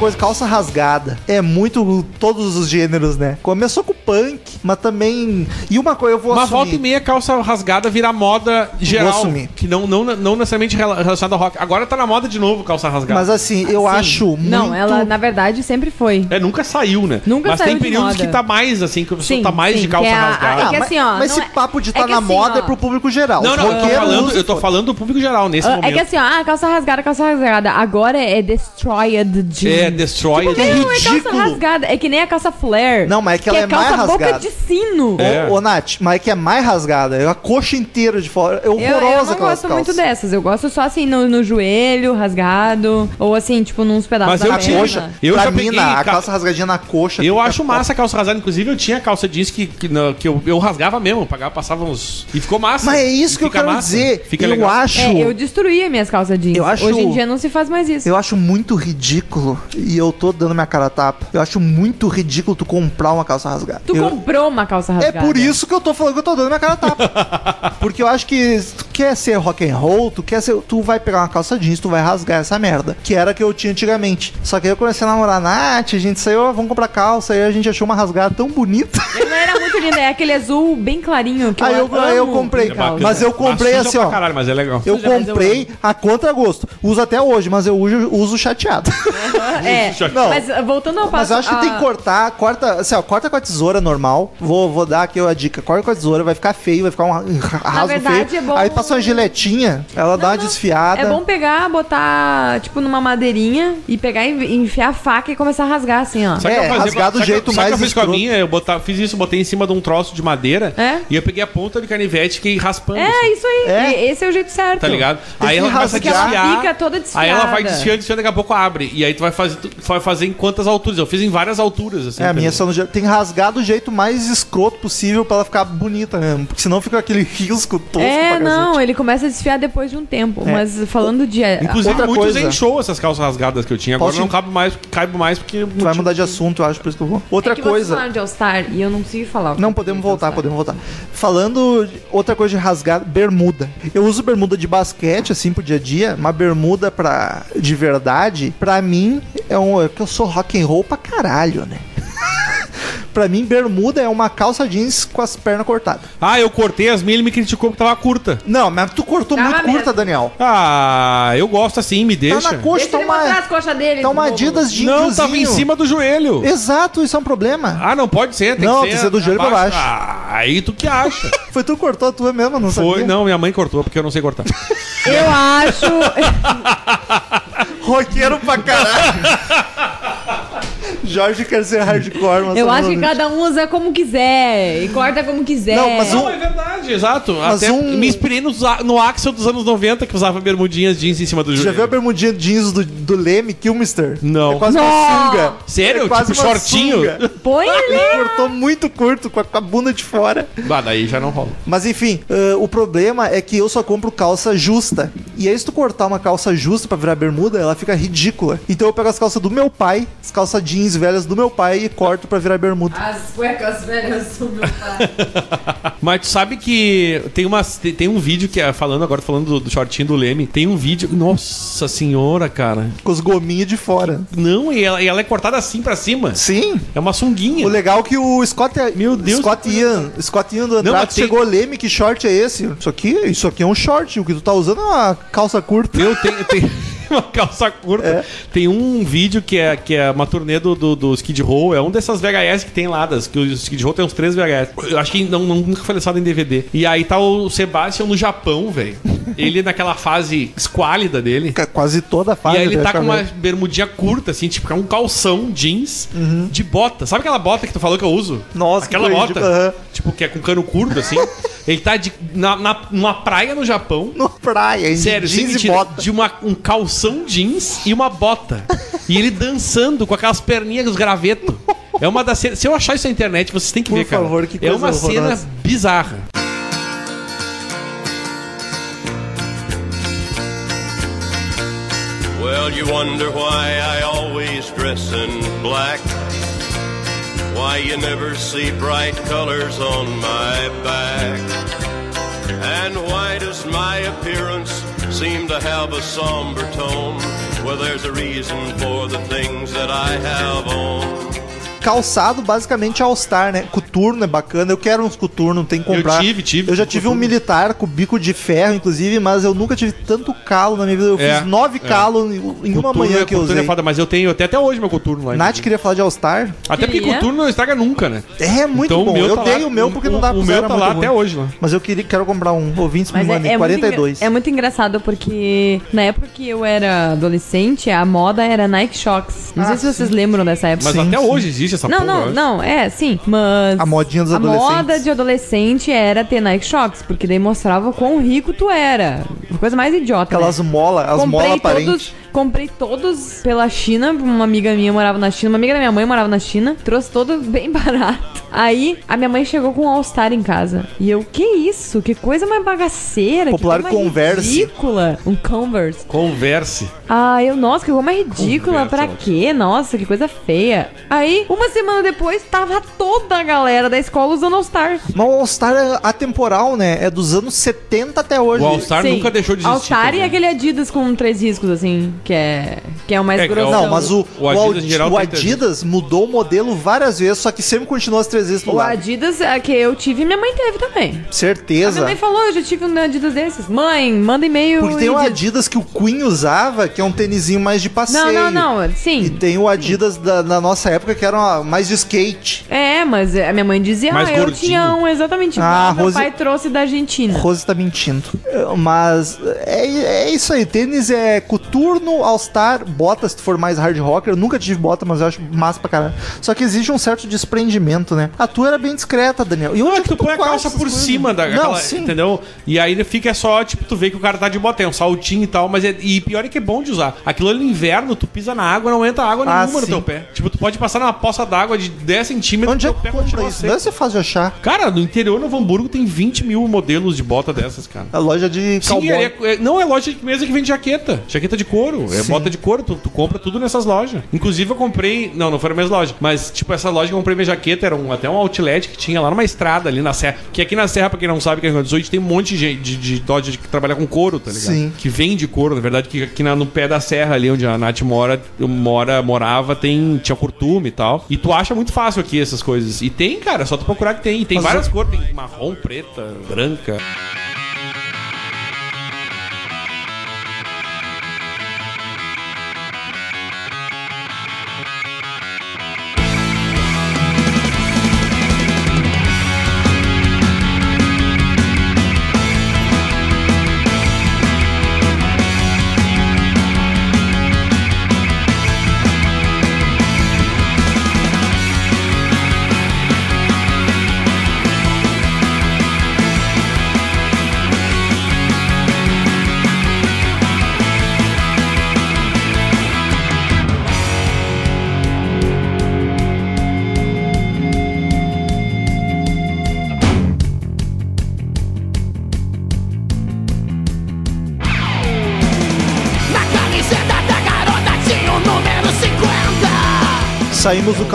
Coisa, calça rasgada. É muito todos os gêneros, né? Começou com o punk, mas também. E uma coisa eu vou Uma assumir. volta e meia calça rasgada vira moda geral. assumir. Que não, não, não necessariamente rela- relacionada ao rock. Agora tá na moda de novo calça rasgada. Mas assim, eu Sim. acho muito. Não, ela na verdade sempre foi. É, nunca saiu, né? Nunca Mas saiu tem de períodos moda. que tá mais, assim, que a pessoa Sim, tá mais sim, de calça é a- rasgada. é que mas, assim, ó, mas esse é- papo de é estar que na assim, moda ó, é pro público geral. Não, não, eu tô falando, eu tô falando do público geral nesse Ah, momento. É que assim, ó, ah, calça rasgada, calça rasgada. Agora é destroyed jeans. É, Destroy. Tipo, é Não, é calça ridículo. rasgada. É que nem a calça flare. Não, mas é que ela é mais rasgada. De sino. É. Ô, ô, Nath, mas é que é mais rasgada. É a coxa inteira de fora. É Eu, horrorosa eu não aquelas gosto muito dessas. Eu gosto só assim no, no joelho, rasgado. Ou assim, tipo, nos pedaços Mas da eu Na perna. tinha- coxa. Eu pra já mim, peguei na- a ca- calça rasgadinha na coxa. Eu fica acho massa a calça rasgada. Inclusive, eu tinha calça jeans que, que, não- que eu, eu rasgava mesmo. Pagava, passava uns. E ficou massa. Mas é isso E que eu fica quero massa. dizer. Fica eu legal. acho. É, eu destruía minhas calças jeans. Eu acho- Hoje em dia não se faz mais isso. Eu acho muito ridículo, e eu tô dando minha cara a tapa. Eu acho muito ridículo tu comprar uma calça rasgada. Tu Eu- comprou uma calça É rasgada. por isso que eu tô falando que eu tô dando minha cara a tapa. Porque eu acho que se tu quer ser rock and roll, tu quer ser, tu vai pegar uma calça jeans, tu vai rasgar essa merda, que era a que eu tinha antigamente. Só que aí eu comecei a namorar a Nath, a gente saiu, "Ah, vamos comprar calça, aí a gente achou uma rasgada tão bonita. Não era muito linda, é aquele azul bem clarinho que Aí eu, amo aí eu comprei, É mas eu comprei Mas assim, pra ó. caralho, mas é legal. Eu Suja, eu comprei a contragosto. Uso até hoje, mas eu uso, uso chateado. É, Não. mas uh, voltando ao passo... Mas eu acho que tem que cortar, corta, assim, ó, corta com a tesoura normal. Vou, vou dar aqui a dica. Corta com a tesoura, vai ficar feio, vai ficar um rasgo verdade, feio. é bom- Aí passa uma giletinha, ela dá uma desfiada. É bom pegar, botar, tipo, numa madeirinha e pegar e enfiar a faca e começar a rasgar, assim, ó. Sabe o que É, eu fazia- rasgar do sabe jeito sabe o que mais eu fiz com a minha? Eu botar, fiz isso, botei em cima de um troço de madeira É? e eu peguei a ponta de canivete e fiquei raspando. assim, É, isso aí. É. E- Esse é o jeito certo. Tá ligado? Tem Aí ela começa a desfiar. Ela fica toda Aí ela vai desfiada. desfiando, desfiando, daqui a pouco abre. E aí tu vai fazer, tu vai fazer em quantas alturas? Eu fiz em várias alturas, assim. É, a minha entendeu? só no jeito- tem que rasgar do jeito mais escroto possível pra ela ficar bonita mesmo. Porque senão fica aquele risco tosco É, pra não, ele começa a desfiar depois de um tempo. É. Mas falando de. Inclusive, Outra muitos coisa. encheu essas calças rasgadas que eu tinha. Agora Posso- não cabe mais, caibo mais porque. Tu vai mudar de assunto, eu acho, por isso que eu vou. Outra é que vocês coisa. falaram de All-Star e eu não consigo falar. Não, podemos voltar, podemos voltar. Falando, de- outra coisa de rasgar, bermuda. Eu uso bermuda de basquete, assim, pro dia a dia. Uma bermuda pra, de verdade, pra mim, é um. É que eu sou rock and roll pra caralho, né? Pra mim, bermuda é uma calça jeans com as pernas cortadas. Ah, eu cortei as minhas e ele me criticou que tava curta. Não, mas tu cortou Tava muito mesmo. curta, Daniel. Ah, eu gosto assim, me Tá deixa. na coxa, Deixa tá ele mostrar uma, as coxas dele. tá uma. Adidas de não, tava em índiozinho. cima do joelho. Exato, isso é um problema. Ah, não pode ser, tem Não, que tem ser. que ser do joelho pra abaixo. baixo. Ah, aí tu que acha. Foi tu que cortou a tua mesmo, não Foi, sabia? não, minha mãe cortou porque eu não sei cortar. Eu acho. Roqueiro pra caralho. Jorge quer ser hardcore, mas eu só acho que cada um usa como quiser e corta como quiser. Não, mas não, é verdade, exato. Mas Até um- me inspirei no, no Axel dos anos 90 que usava bermudinhas jeans em cima do Já joelho. viu a bermudinha jeans do, do Leme Kilmister? Não. É quase Não. uma sunga. Sério? É quase Tipo uma shortinho? sunga. Põe ele. Ele cortou muito curto, com a, com a bunda de fora. Ah, daí já não rola. Mas enfim, ãh, o problema é que eu só compro calça justa. E aí, se tu cortar uma calça justa pra virar bermuda, ela fica ridícula. Então eu pego as calças do meu pai, as calças jeans velhas do meu pai e corto pra virar bermuda. As cuecas velhas do meu pai. Mas tu sabe que tem, uma, tem, um vídeo que é falando agora, falando do, do shortinho do Leme. Tem um vídeo. Nossa senhora, cara. Com os gominhos de fora. Não, e ela, e ela é cortada assim pra cima. Sim. É uma sunguinha. O legal é que o Scott, Meu Deus, Scott Ian, Scott Ian do Não, Andrade mas tem- chegou Leme, que short é esse? Isso aqui, isso aqui é um short, o que tu tá usando é uma calça curta. Eu tenho, tenho uma calça curta. É. Tem um vídeo que é, que é uma turnê do, do, do Skid Row. É um dessas VHS que tem lá, das, que o Skid Row tem uns três VHS. Eu acho que não, não- nunca foi lançado em DVD. E aí tá o Sebastian no Japão, velho. Ele naquela fase esquálida dele. Quase toda a fase. E aí ele tá com uma bermudinha curta, assim, tipo, é um calção jeans de bota. Sabe aquela bota que tu falou que eu uso? Uhum. Nossa, Aquela que bota. ridículo, aham. Tipo, que é com cano curto, assim. ele tá de, na, na, numa praia no Japão. No praia, em Sério, sem jeans e mentira, bota. de uma, um calção jeans e uma bota. e ele dançando com aquelas perninhas, os gravetos. É uma das cenas. Se eu achar isso na internet, vocês têm que Por ver, cara. favor, que é uma cena horrorosa. bizarra. Well, you wonder why I always dress in black. Why you never see bright colors on my back. And why does my appearance seem to have a somber tone? Well, there's a reason for the things that I have on. Calçado, basicamente, All-Star, né? Coturno é bacana. Eu quero uns coturno, tem que comprar. Eu tive, tive. Eu já tive um coturno. militar com bico de ferro, inclusive, mas eu nunca tive tanto calo na minha vida. Eu É, fiz nove é. calos em em uma Coturno manhã é- que eu coturno usei. É foda, mas eu tenho até, até hoje meu coturno lá. Nath queria falar de All-Star. Até porque coturno não estraga nunca, né? É muito Então, o bom. Eu tá dei lá- o meu porque não dá pra O meu tá muito lá ruim. até hoje, né? Mas eu queria, quero comprar um. Ouvintes me é, mandem. é, muito, 42. engra- é muito engraçado porque na época que eu era adolescente, a moda era Nike Shox. Não Ah, sei se vocês lembram dessa época. Mas até hoje existe essa Não, porra. não, acho. não, é, sim, mas... A modinha dos a adolescentes. moda de adolescente era ter Nike Shox, porque daí mostrava quão rico tu era. Coisa mais idiota, Aquelas né? mola, as mola todos, aparentes. Comprei todos pela China, uma amiga minha morava na China, uma amiga da minha mãe morava na China, trouxe todo bem barato. Aí a minha mãe chegou com um All-Star em casa. E eu, que isso? Que coisa mais bagaceira, Popular que Converse. ridícula. Um Converse. Converse. Ah, eu, nossa, que coisa mais ridícula, Conversa, pra quê? Nossa, que coisa feia. Aí, uma semana depois, tava toda a galera da escola usando All-Star. Mas o All-Star é atemporal, né? É dos anos 70 até hoje. O All-Star Sim. nunca deixou de existir. All-Star e também. aquele Adidas com três riscos, assim, que é, que é o mais É, é o- grossão. Não, mas o, O o Adidas, em geral, o. Adidas mudou o modelo várias vezes, só que sempre continua as três vezes no O lado. Adidas é, que eu tive, minha mãe teve também. A Certeza. minha mãe falou, eu já tive um Adidas desses. Mãe, manda e-mail. Porque tem e o Adidas que o Queen usava, que é um tênisinho mais de passeio. Não, não, não. E Sim. tem o Adidas da, da nossa época que era uma- mais de skate. É, mas a minha mãe dizia, Mais ah, eu gordinho. tinha um exatamente igual. Ah, meu Rose- pai trouxe da Argentina. Rose tá mentindo. Mas é, é isso aí. Tênis é coturno, all-star, bota se tu for mais hard rocker. Eu nunca tive bota, mas eu acho massa pra caralho. Só que exige um certo desprendimento, né? A tua era bem discreta, Daniel. E Não, onde é que tu põe a calça por coisas? cima da Não, aquela, sim. entendeu? E aí fica só, tipo, tu vê que o cara tá de bota, é um saltinho e tal, mas é, e pior é que é bom de usar. Aquilo ali no inverno, tu pisa na água, não entra água Ah, nenhuma no teu pé. Tipo, tu pode passar numa poça d'água de 10 centímetros Onde é teu que pé continua isso? seco. Deve ser fácil de achar. Cara, no interior Novo Hamburgo tem 20 mil modelos de bota dessas, cara. A loja de Sim, é- é- não é loja de mesa que vende jaqueta. Jaqueta de couro. É Sim. bota de couro. Tu, tu compra tudo nessas lojas. Inclusive, eu comprei. Não, não foi na mesma loja. Mas, tipo, essa loja que eu comprei minha jaqueta era um, até um outlet que tinha lá numa estrada ali na Serra. Que aqui na Serra, pra quem não sabe, que é Rio Grande do Sul, tem um monte de gente de, de loja que trabalha com couro, tá ligado? Sim. Que vende couro, na verdade, que aqui na- no pé da serra ali, onde a Nath mora, eu mora, morava, tem, tinha curtume e tal. E tu acha muito fácil aqui essas coisas. E tem, cara, é só tu procurar que tem. E tem Mas várias cores, tem marrom, preta, branca.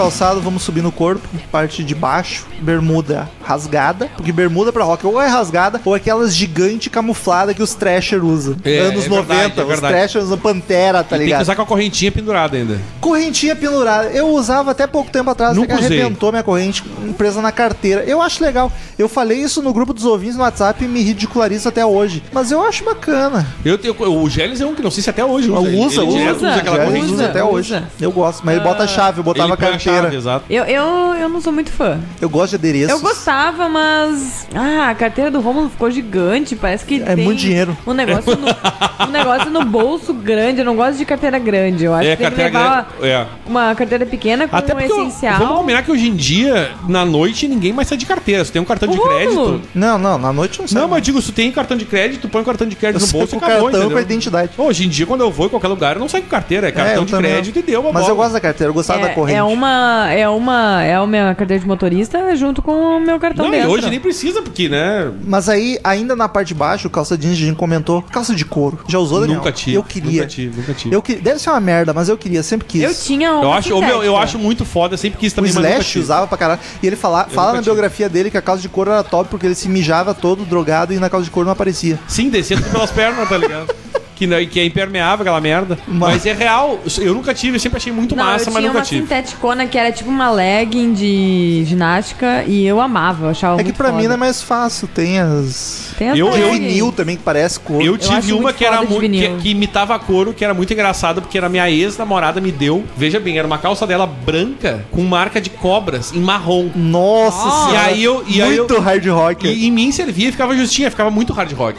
Calçado, vamos subir no corpo, parte de baixo, bermuda rasgada, porque bermuda pra rock ou é rasgada ou é aquelas gigante camuflada que os Thrasher usam. É, Anos é 90, verdade, é os. Thrasher usam Pantera, tá e tem que ligado? usar com a correntinha pendurada ainda. Correntinha pendurada. Eu usava até pouco tempo atrás, Nunca até que usei. arrebentou minha corrente presa na carteira. Eu acho legal. Eu falei isso no grupo dos ouvintes no WhatsApp e me ridicularizo até hoje. Mas eu acho bacana. Eu tenho, o Gélis é um que não sei se até hoje usa. Usa, ele, ele direto usa. usa corrente. usa usa, até hoje. usa. Eu gosto, mas ele bota a chave, eu botava Ele a põe a carteira. exato. Eu, eu, eu não sou muito fã. Eu gosto de adereços. Eu gostava, mas. Ah, a carteira do Romulo ficou gigante. Parece que. É tem muito dinheiro. Um negócio, no, um negócio no bolso grande. Eu não gosto de carteira grande. Eu acho É, que tem que carteira levar grande. É. uma carteira pequena com Até um porque eu- essencial. vamos combinar que hoje em dia, na noite, ninguém mais sai de carteira. Se tem um cartão de Ô, Rômulo, crédito. Não, não, na noite não sai. Não, mas digo, se tu tem cartão de crédito, tu põe o cartão de crédito eu no bolso e acabou, cartão entendeu? com a identidade. Hoje em dia, quando eu vou em qualquer lugar, eu não saio com carteira. É É, cartão de crédito não. e deu uma Mas bola. eu gosto da carteira, eu gostava da É, corrente. é uma. É uma. É a minha carteira de motorista junto com o meu cartão Não, e dentro. hoje nem precisa, porque, né? Mas aí, ainda na parte de baixo, calça jeans, a gente comentou. Calça de couro. Já usou, Daniel? Nunca tive. Eu queria. Nunca tive, nunca tive. Eu que... Deve ser uma merda, mas eu queria, sempre quis. Eu tinha uma Eu acho, meu, eu acho muito foda, sempre quis O também, mas nunca Slash usava pra caralho. E ele fala, fala na tive. biografia dele que a calça de couro era top porque ele se mijava todo drogado e na calça de couro não aparecia. Sim, descendo pelas pernas, tá ligado? Que, não- que é impermeável aquela merda. Mas- Mas é real. Eu nunca tive, eu sempre achei muito Não, massa, eu mas tinha nunca uma tive. sinteticona que era tipo uma legging de ginástica e eu amava, eu achava É que pra foda. mim não é mais fácil. Tem as. Tem as Eu- eu- vinil também que parece couro. Eu tive uma muito que era muito. Que, que imitava couro, que era muito engraçado, porque era minha ex-namorada me deu. Veja bem, era uma calça dela branca com marca de cobras em marrom. Nossa E senhora. aí eu. E aí Muito eu, hard rock. e em mim servia e ficava justinha, ficava muito hard rock.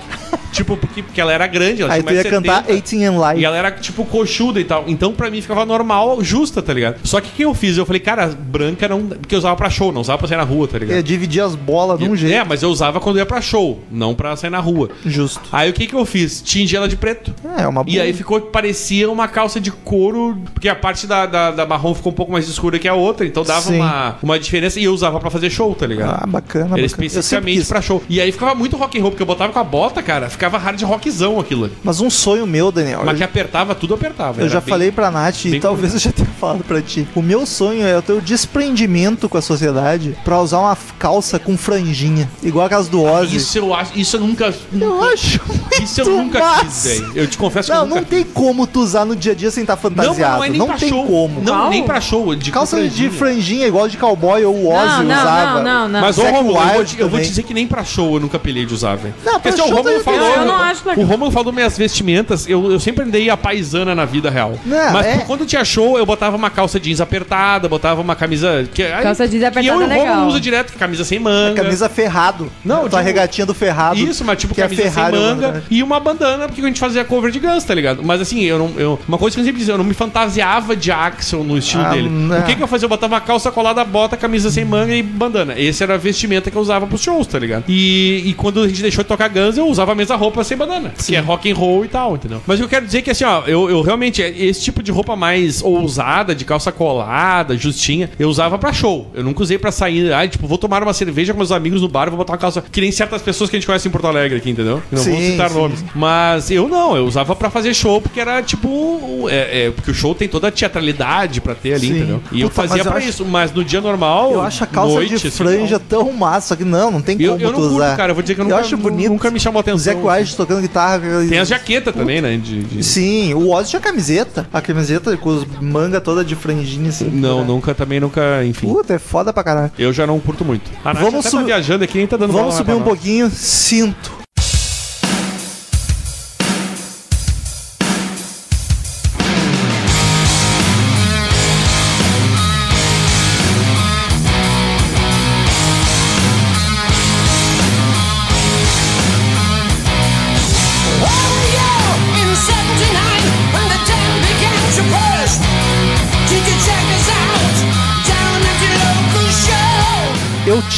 Tipo, porque, porque ela era grande, ela Aí tinha tu ia cantar 1,70. 18 and Live. E ela era, tipo, coxuda e tal. Então, pra mim, ficava normal, justa, tá ligado? Só que o que eu fiz? Eu falei, cara, branca não. Porque eu usava pra show, não usava pra sair na rua, tá ligado? É, dividir as bolas de um jeito. É, mas eu usava quando ia pra show, não pra sair na rua. Justo. Aí o que que eu fiz? Tingi ela de preto. É, uma boa. E aí ficou, parecia uma calça de couro, porque a parte da, da, da marrom ficou um pouco mais escura que a outra, então dava Sim. uma, uma diferença e eu usava pra fazer show, tá ligado? Ah, bacana. Era bacana. Eu especificamente pra show. E aí ficava muito rock and roll, porque eu botava com a bota, cara, ficava ficava hard rockzão aquilo. ali. Mas um sonho meu, Daniel. Mas eu que apertava, tudo apertava. Eu era já bem- falei pra Nath, e talvez eu já tenha falado pra ti. O meu sonho é eu ter o desprendimento com a sociedade pra usar uma calça com franjinha, igual a casa do Ozzy. Isso eu acho. Isso eu nunca. Eu acho Isso eu nunca massa. fiz, velho. Eu te confesso que Não, eu nunca não tem como tu usar no dia a dia sem estar Não, mas fantasiado. não é nem não pra tem show. como. Não, nem pra show. De Calça com de franjinha. franjinha, igual de cowboy ou o Ozzy Não, não, usava. não, não, não. Mas, ô Zac Romulo, eu, vou te, eu vou te dizer que nem pra show eu nunca pilhei de usar, velho. Não, Porque o Romulo falou. Eu não acho legal. O Romulo falou minhas vestimentas, eu, eu sempre andei a paisana na vida real. Não, Mas é- quando tinha show, eu botava uma calça jeans apertada, botava uma camisa. Que, aí- Calça jeans que apertada eu e o é legal. Romulo usa direto, que é camisa sem manga. Camisa ferrado. Não, Tua tipo- regatinha do ferrado. Isso, mas tipo que é camisa sem Ferrari, manga e uma bandana, porque a gente fazia cover de Guns, tá ligado? Mas assim, eu não. Eu, uma coisa que eu sempre dizia, eu não me fantasiava de Axel no estilo Ah, dele. não. O que, que eu fazia? Eu botava uma calça colada, bota, camisa sem manga e bandana. Esse era a vestimenta que eu usava pros shows, tá ligado? E, e quando a gente deixou de tocar Guns, eu usava a mesma roupa sem bandana. Que é rock and roll e tal, entendeu? Mas eu quero dizer que assim, ó, eu, eu realmente, esse tipo de roupa mais ousada, de calça colada, justinha, eu usava pra show. Eu nunca usei pra sair. Ah, tipo, vou tomar uma cerveja com meus amigos no bar, eu vou botar uma calça. Que nem certas pessoas que a gente conhece em Porto Alegre aqui, entendeu? Não vou Sim, citar sim. nomes. Mas eu não, eu usava pra fazer show porque era tipo. É, é, porque o show tem toda a teatralidade pra ter ali, Sim. entendeu? E eu Puta, fazia mas eu pra acho- isso, mas no dia normal. Eu acho a calça noite, de assim, franja não. tão massa, que não, não tem como Eu, eu não tu curto, usar. cara. Eu vou dizer que eu Eu nunca, acho bonito. nunca me chamou atenção. Wild tocando guitarra. Tem as jaquetas também, né? De, de- Sim, o Ozzy tinha camiseta. A camiseta com os manga toda de franjinha assim. Não, nunca, também nunca, enfim. Puta, é foda pra caralho. Eu já não curto muito. A Nath Vamos até tá subir- viajando aqui, nem tá dando Vamos subir um nós. pouquinho. Cinto.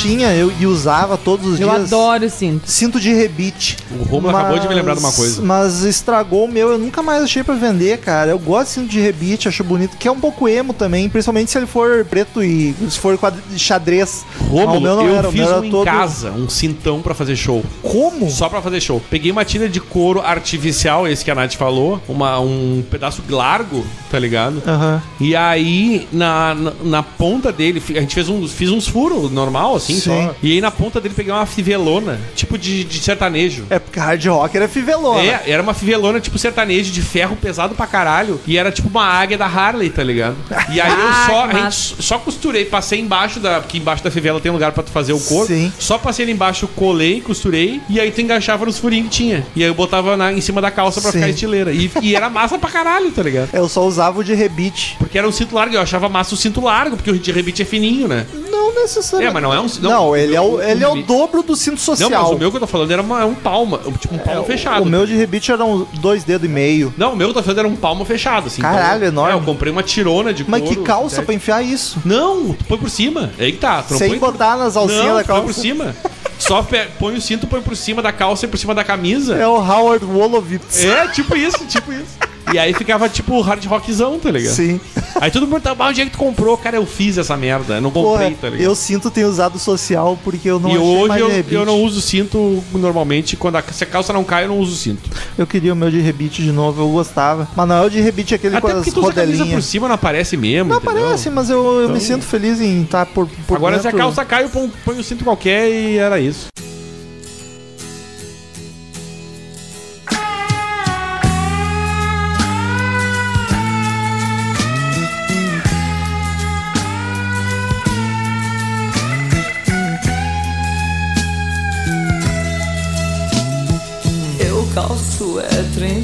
Tinha eu, e usava todos os Eu dias. adoro cinto. Cinto de rebite. O Romulo acabou de me lembrar de uma coisa. Mas estragou o meu, eu nunca mais achei pra vender, cara. Eu gosto de cinto de rebite, acho bonito, que é um pouco emo também, principalmente se ele for preto e se for xadrez. Ah, Romulo, o meu não eu era, fiz meu era um em todo- casa, um cintão pra fazer show. Como? Só pra fazer show. Peguei uma tira de couro artificial, esse que a Nath falou, uma, um pedaço largo, tá ligado? Aham. E aí, na, na, na ponta dele, a gente fez uns, fiz uns furos normal, assim, Sim. só. E aí na ponta dele peguei uma fivelona, tipo de, de sertanejo. É porque hard rock era fivelona. É, era uma fivelona tipo sertanejo de ferro pesado pra caralho. E era tipo uma águia da Harley, tá ligado? E aí eu Ah, só, só costurei, passei embaixo da. Porque embaixo da fivela tem lugar pra tu fazer o couro. Sim. Só passei ali embaixo, colei, costurei. E aí tu engaixava nos furinhos que tinha. E aí eu botava na- em cima da calça pra Sim. ficar estileira. E, e era massa pra caralho, tá ligado? Eu só usava o de rebite. Porque era um cinto largo, eu achava massa o cinto largo, porque o de rebite é fininho, né? Não necessariamente. É, mas não é um. Não, ele, é o, o- ele é o o- dobro do cinto Não, social. mas o meu que eu tô falando era uma- um palma, tipo um palmo fechado. O meu de rebite era um dois dedos e meio. Não, o meu que eu tô falando era um palmo fechado, assim. Caralho, enorme. É, eu comprei uma tirona de Mas couro. que calça certo? pra enfiar isso? Não, tu põe por cima. É aí que tá. Não Sem botar nas alcinhas não, da tu põe calça. por cima. Só põe o cinto, põe por cima da calça e por cima da camisa. É o Howard Wolowitz. É, tipo isso, tipo isso. E aí ficava tipo hard rockzão, tá ligado? Sim. Aí todo mundo perguntava, "Ah, onde é que tu comprou? Cara, eu fiz essa merda. Eu não comprei, Porra, tá ligado? eu sinto ter usado social porque eu não e hoje mais eu, eu não uso cinto normalmente. Quando a, se a calça não cai, eu não uso cinto. Eu queria o meu de rebite de novo, eu gostava. Mas não é o de rebite aquele Até com as tu usa a camisa por rodelinhas. cima, não aparece mesmo. Não entendeu? aparece, mas eu, eu me Então- sinto feliz em estar por, por Agora se a dentro. calça cai, eu ponho, ponho o cinto qualquer e era isso.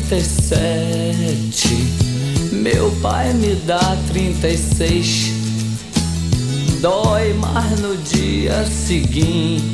37. Meu pai me dá 36. Dói mais no dia seguinte.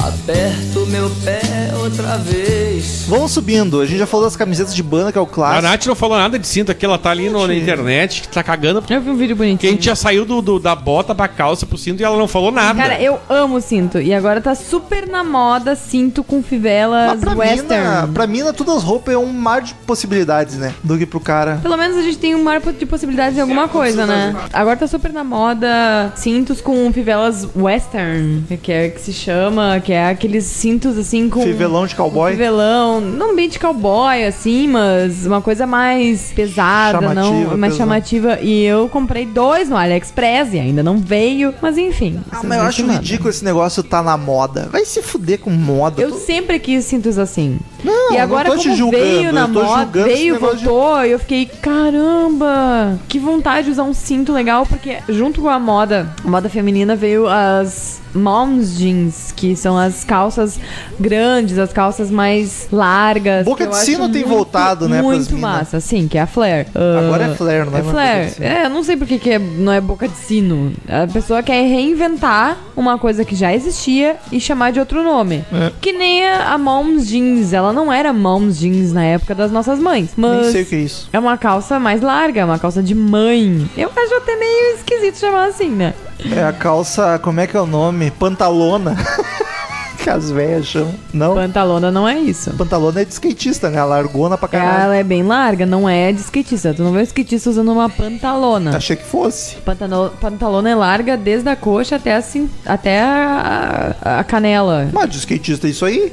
Aperto meu pé outra vez. Vamos subindo. A gente já falou das camisetas de banda, que é o A clássico. Nath não falou nada de cinto aqui, ela tá ali no- na internet, que tá cagando. Eu vi um vídeo Que a bonitinho. gente já saiu do, do- da bota pra calça pro cinto e ela não falou nada. Cara, eu amo cinto. E agora tá super na moda cinto com Mas fivelas pra, western. mina, pra mina, todas as roupas é um mar de possibilidades, né? Do que pro cara. Pelo menos a gente tem um mar de possibilidades em alguma coisa, né? Agora tá super na moda cintos com fivelas western, que é que se chama, que é aqueles cintos assim com. Fivelão de cowboy. Fivelão, não bem de cowboy, assim, mas uma coisa mais pesada, Chamativa, não mais pesada. chamativa. E eu comprei dois no AliExpress e ainda não veio, mas enfim. Ah, mas eu acho ridículo esse negócio tá na moda. Vai se fuder com moda. Eu Tu- sempre quis cintos assim. Não, e agora, não como julgando, veio na moda, veio, negócio de- voltou, eu fiquei, caramba, que vontade de usar um cinto legal, porque junto com a moda, a moda feminina veio as moms jeans, que são as calças grandes, as calças mais largas. Boca de sino tem muito, voltado, né, Muito massa, sim, que é a flare. Ah, Agora é flare, não é É flare. É, eu não sei porque que é- não é boca de sino. A pessoa quer reinventar uma coisa que já existia e chamar de outro nome. É. Que nem a Moms Jeans. Ela não era Moms Jeans na época das nossas mães. Mas Nem sei o que é isso. é uma calça mais larga, uma calça de mãe. Eu acho até meio esquisito chamar assim, né? É a calça, como é que é o nome? Pantalona. que as velhas chamam. Não? Pantalona não é isso. Pantalona é de skatista, né? A largona pra caralho. Ela é bem larga, não é de skatista. Tu não vê o skatista usando uma pantalona. Achei que fosse. Pantano- pantalona é larga desde a coxa até a, até a, a- canela. Mas de skatista é isso aí?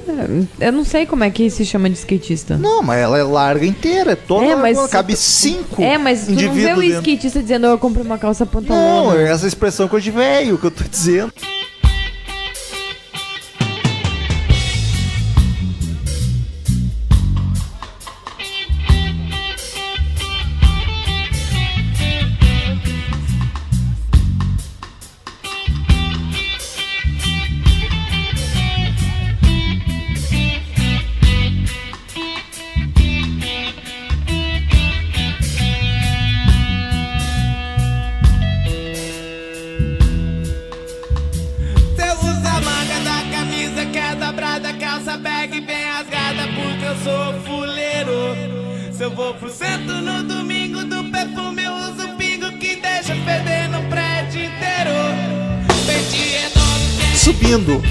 Eu não sei como é que se chama de skatista. Não, mas ela é larga inteira. É toda É, mas- largona, Cabe cinco É, mas tu não vê o dentro. skatista dizendo eu comprei uma calça Não, pantalona. é essa expressão coisa de velho que eu tô dizendo.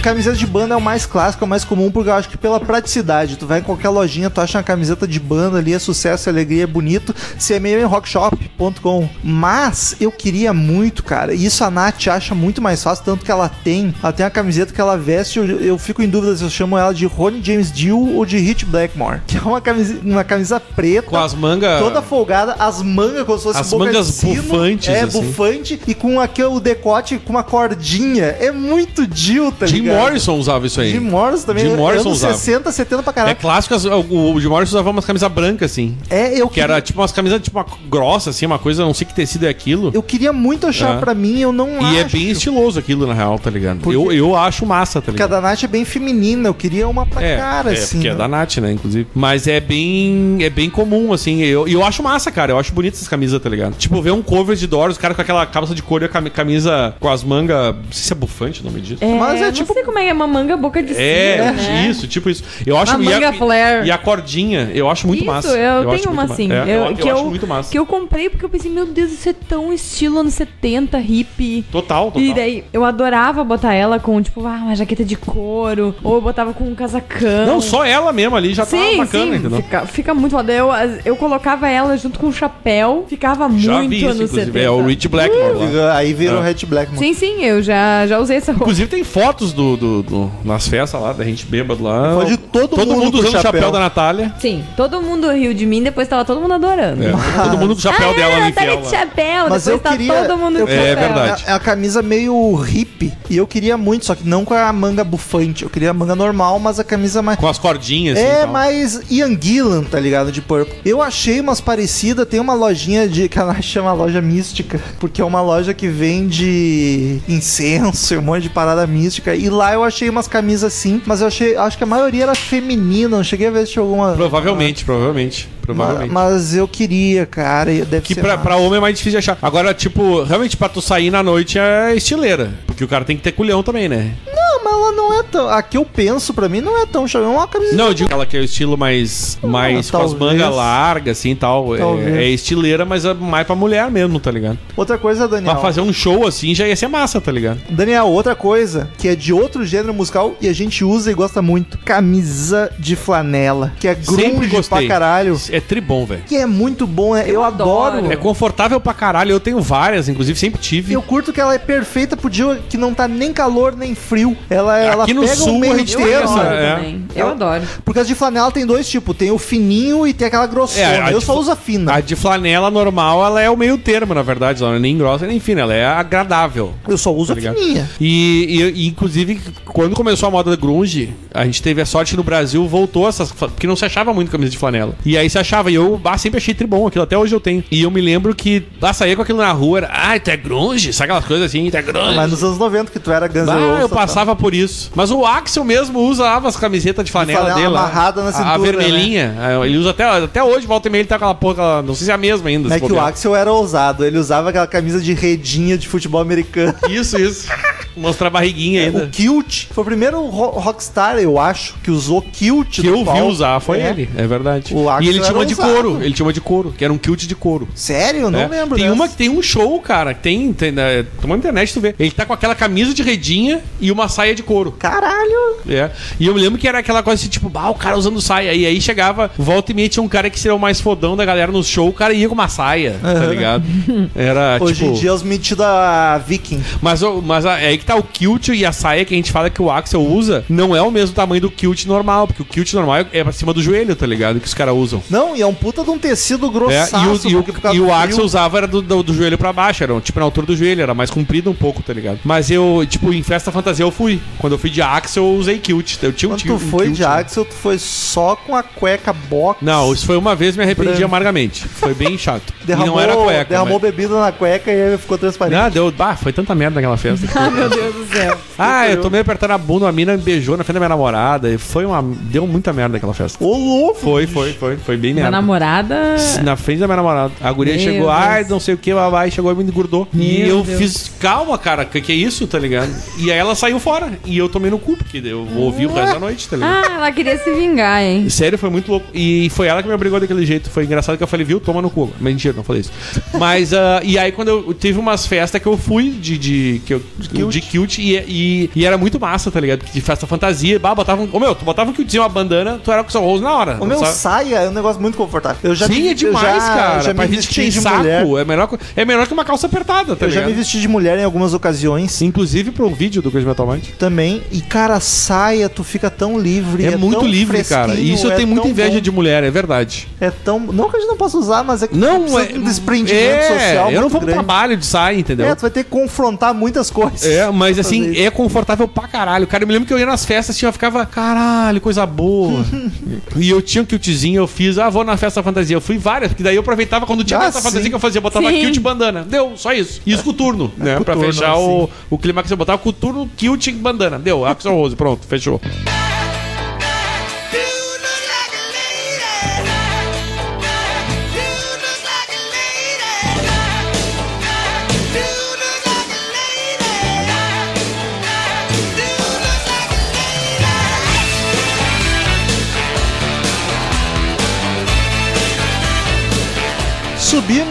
Camiseta de banda é o mais clássico, é o mais comum, porque eu acho que pela praticidade. Tu vai em qualquer lojinha, tu acha uma camiseta de banda ali, é sucesso, é alegria, é bonito. Se é meio em rockshop.com. Mas eu queria muito, cara. E isso a Nath acha muito mais fácil, tanto que ela tem. Ela tem uma camiseta que ela veste, eu, eu fico em dúvida se eu chamo ela de Ronnie James Dio ou de Hit Blackmore. Que é uma camisa, uma camisa preta. Com as mangas. Toda folgada, as mangas como se fosse As mangas de sino, bufantes, É, assim. bufante. E com aqui o decote com uma cordinha. É muito Jill, tá ligado? Morrison usava isso aí. Jim Morrison também. Jim Morrison anos usava. 60, 70 pra É caralho. clássico, as- o, o Jim Morrison usava umas camisas brancas, assim. É, eu Que era tipo umas camisas tipo uma grossa, assim, uma coisa, não sei que tecido é aquilo. Eu queria muito achar É. pra mim, eu não E é acho. bem estiloso aquilo, na real, tá ligado? Porque- Eu, eu acho massa, tá Porque a ligado? da Nath é bem feminina, eu queria uma pra É, cara, é, assim. porque é né? da Nath, né, inclusive. Mas é bem é bem comum, assim. E eu, e eu acho massa, cara. Eu acho bonito essas camisas, tá ligado? Tipo, ver um cover de Doors, o cara com aquela calça de couro e a cami- camisa com as mangas... Não sei se é bufante o nome disso. É, Mas é tipo- sei como é, é uma manga boca de É, sino, né? isso, tipo isso. Eu acho Uma e a- manga flare. E a cordinha, eu acho muito isso, massa. eu, acho tenho uma assim. ma- É, eu, eu, que eu acho eu, muito massa. Que eu comprei porque eu pensei, meu Deus, isso é tão estilo anos 70, hippie. Total, total. E daí eu adorava botar ela com, tipo, ah, uma jaqueta de couro. Ou eu botava com um casacão. Não, só ela mesmo ali já tá Sim, bacana, sim, entendeu? fica, fica muito foda. Eu, eu colocava ela junto com o chapéu, ficava Já muito vi isso, anos inclusive. 70. É o Rich Blackmore lá. Aí virou É. Red Blackmore. Sim, sim, eu já, já usei essa roupa. Inclusive tem fotos do, do, do- nas festas lá, da gente bêbado lá. Pode todo todo mundo mundo usando o chapéu. chapéu da Natália. Sim, todo mundo riu de mim, depois tava todo mundo adorando. É, todo mundo com o chapéu ah, dela tá infiel de chapéu, Mas depois eu tá queria- todo mundo eu com É, chapéu. verdade. É a camisa meio hippie. E eu queria muito, só que não com a manga bufante. Eu queria a manga normal, mas a camisa mais. Com as cordinhas, assim. É, tal. mais Ian Gillan, tá ligado? De Purple. Eu achei umas parecidas. Tem uma lojinha de. que ela chama loja mística. Porque é uma loja que vende incenso e um monte de parada mística. E lá eu achei umas camisas assim. Mas eu achei. Acho que a maioria era feminina. Não cheguei a ver se tinha alguma. Provavelmente, provavelmente. Provavelmente. Mas eu queria, cara. Deve Que ser pra, pra homem é mais difícil de achar. Agora, tipo, realmente pra tu sair na noite é estileira. Porque o cara tem que ter culhão também, né? Não, mas ela não é tão. A que eu penso pra mim não é tão chave. É uma camisa. Não, eu digo ela que é o estilo mais, mais com as mangas largas, assim e tal. É, Talvez. é estileira, mas é mais pra mulher mesmo, tá ligado? Outra coisa, Daniel. Pra fazer um show assim já ia ser massa, tá ligado? Daniel, outra coisa que é de outro gênero musical e a gente usa e gosta muito: camisa de flanela. Que é grunge pra caralho. É tribom, velho. Que é muito bom, é, eu, adoro. adoro. É confortável pra caralho. Eu tenho várias, inclusive sempre tive. Eu curto que ela é perfeita pro dia que não tá nem calor nem frio. Ela ela, ela Aqui no pega sul o meio a gente Eu tem essa- adoro é. também. Eu adoro. Porque as de flanela tem dois tipos. Tem o fininho e tem aquela grossona. É, eu de só uso a fina. A de flanela normal, ela é o meio termo, na verdade. Ela não é nem grossa nem fina, ela é agradável. Eu só uso Tá a ligado? fininha. E, e- e, inclusive, quando começou a moda grunge, a gente teve a sorte no Brasil voltou essas. Porque não se achava muito camisa de flanela. E aí se achava. E eu ah, sempre achei tribom aquilo, até hoje eu tenho. E eu me lembro que ah, saía com aquilo na rua, era, ah, tu é grunge? Sabe aquelas coisas assim, tu é grunge? Mas nos anos 90 que tu era Guns Ah, eu total. passava por isso. Mas o Axel mesmo usava as camisetas de flanela, flanela dele. lá. amarrada na A- A cintura, né? vermelhinha. Ah, Ele usa até, até hoje, volta e meia, ele tá com aquela porra. Não sei se é a mesma ainda. É que o. Axel era ousado. Ele usava aquela camisa de redinha de futebol americano. Isso, isso. Mostrar a barriguinha ainda. O Kilt foi o primeiro ro- rockstar, eu acho, que usou Kilt. que eu vi usar foi É. ele, é verdade. O Axel e ele tinha era uma de couro, ele tinha uma de couro, que era um kilt de couro. Sério? Eu não É. lembro Tem dessa. uma que tem um show, cara, tem, tem né, toma na internet tu vê. Ele tá com aquela camisa de redinha e uma saia de couro. Caralho! É. E eu me lembro que era aquela coisa assim, tipo, o cara usando saia. E aí chegava, volta e meia tinha um cara que seria o mais fodão da galera no show, o cara ia com uma saia, tá ligado? Era Hoje tipo. em dia os metidos a viking. Mas, mas é aí que tá o kilt e a saia que a gente fala que o Axel usa não é o mesmo tamanho do kilt normal, porque o kilt normal é pra cima do joelho, tá ligado? Que os caras usam. Não, e é um puta de um tecido É, grossaço. e o, e o- e o Axel usava era do, do, do joelho pra baixo, era tipo na altura do joelho, era mais comprido um pouco, tá ligado? Mas eu, tipo, em festa fantasia eu fui. Quando eu fui de Axel, eu usei kilt. Eu tinha um Quando tio- tu foi kilt, de né? Axel, tu foi só com a cueca box. Não, isso foi uma vez me arrependi Branco. amargamente. Foi bem chato. derramou, e não era cueca. derramou mas- bebida na cueca e aí ficou transparente. Não, deu. Bah, foi tanta merda naquela festa. Ah, meu Deus do céu. ah, eu tomei apertando a bunda, a mina me beijou na frente da minha namorada. E foi uma. Deu muita merda naquela festa. Ô, louco! Foi, foi, foi. Foi bem Minha merda. namorada. Na frente da minha namorada. A guria Meu chegou, Deus. ai, não sei o que, babá, e chegou e me engordou. e Meu eu Deus. fiz, calma, cara, que que é isso, tá ligado? E aí ela saiu fora. E eu tomei no cu, porque eu ouvi o resto da noite, tá ligado? Ah, ela queria se vingar, hein? Sério, foi muito louco. E foi ela que me obrigou daquele jeito. Foi engraçado que eu falei, viu, toma no cu. Mentira, não falei isso. Mas, ah, e aí quando eu teve umas festas que eu fui de, de, que eu, de kilt e, e, e era muito massa, tá ligado? De festa fantasia. Bah, botava um, ô meu, tu botava um kiltzinho, uma bandana, tu era com o seu rose na hora. O meu sabe? saia é um negócio muito confortável. Eu já Sim, me- é eu demais, já, cara. Já me gente que vesti tem de saco, mulher. é melhor, é melhor que uma calça apertada, tá Eu já ligado? me vesti de mulher em algumas ocasiões Inclusive pro vídeo do Crazy Metal Mind. também. E, cara, saia, tu fica tão livre. É, muito tão livre, cara. E isso eu é tenho muita inveja bom. de mulher, é verdade. É tão. Não que a gente não possa usar, mas é que Não, é. um desprendimento é, social. Eu não muito vou pro trabalho de saia, entendeu? É, tu vai ter que confrontar muitas coisas. É, mas assim, isso. é confortável pra caralho. Cara, eu me lembro que eu ia nas festas assim, eu ficava, caralho, coisa boa. e eu tinha um kiltzinho, eu fiz, ah, vou na festa fantasia. Eu fui várias, porque daí eu aproveitava quando tinha Ah, festa sim. fantasia que eu fazia, botava Sim. kilt e bandana. Deu, só isso. E isso coturno, né? Pra coturno, fechar o, o clima que você botava, coturno, kilt e bandana. Deu, Axel Rose, pronto, fechou.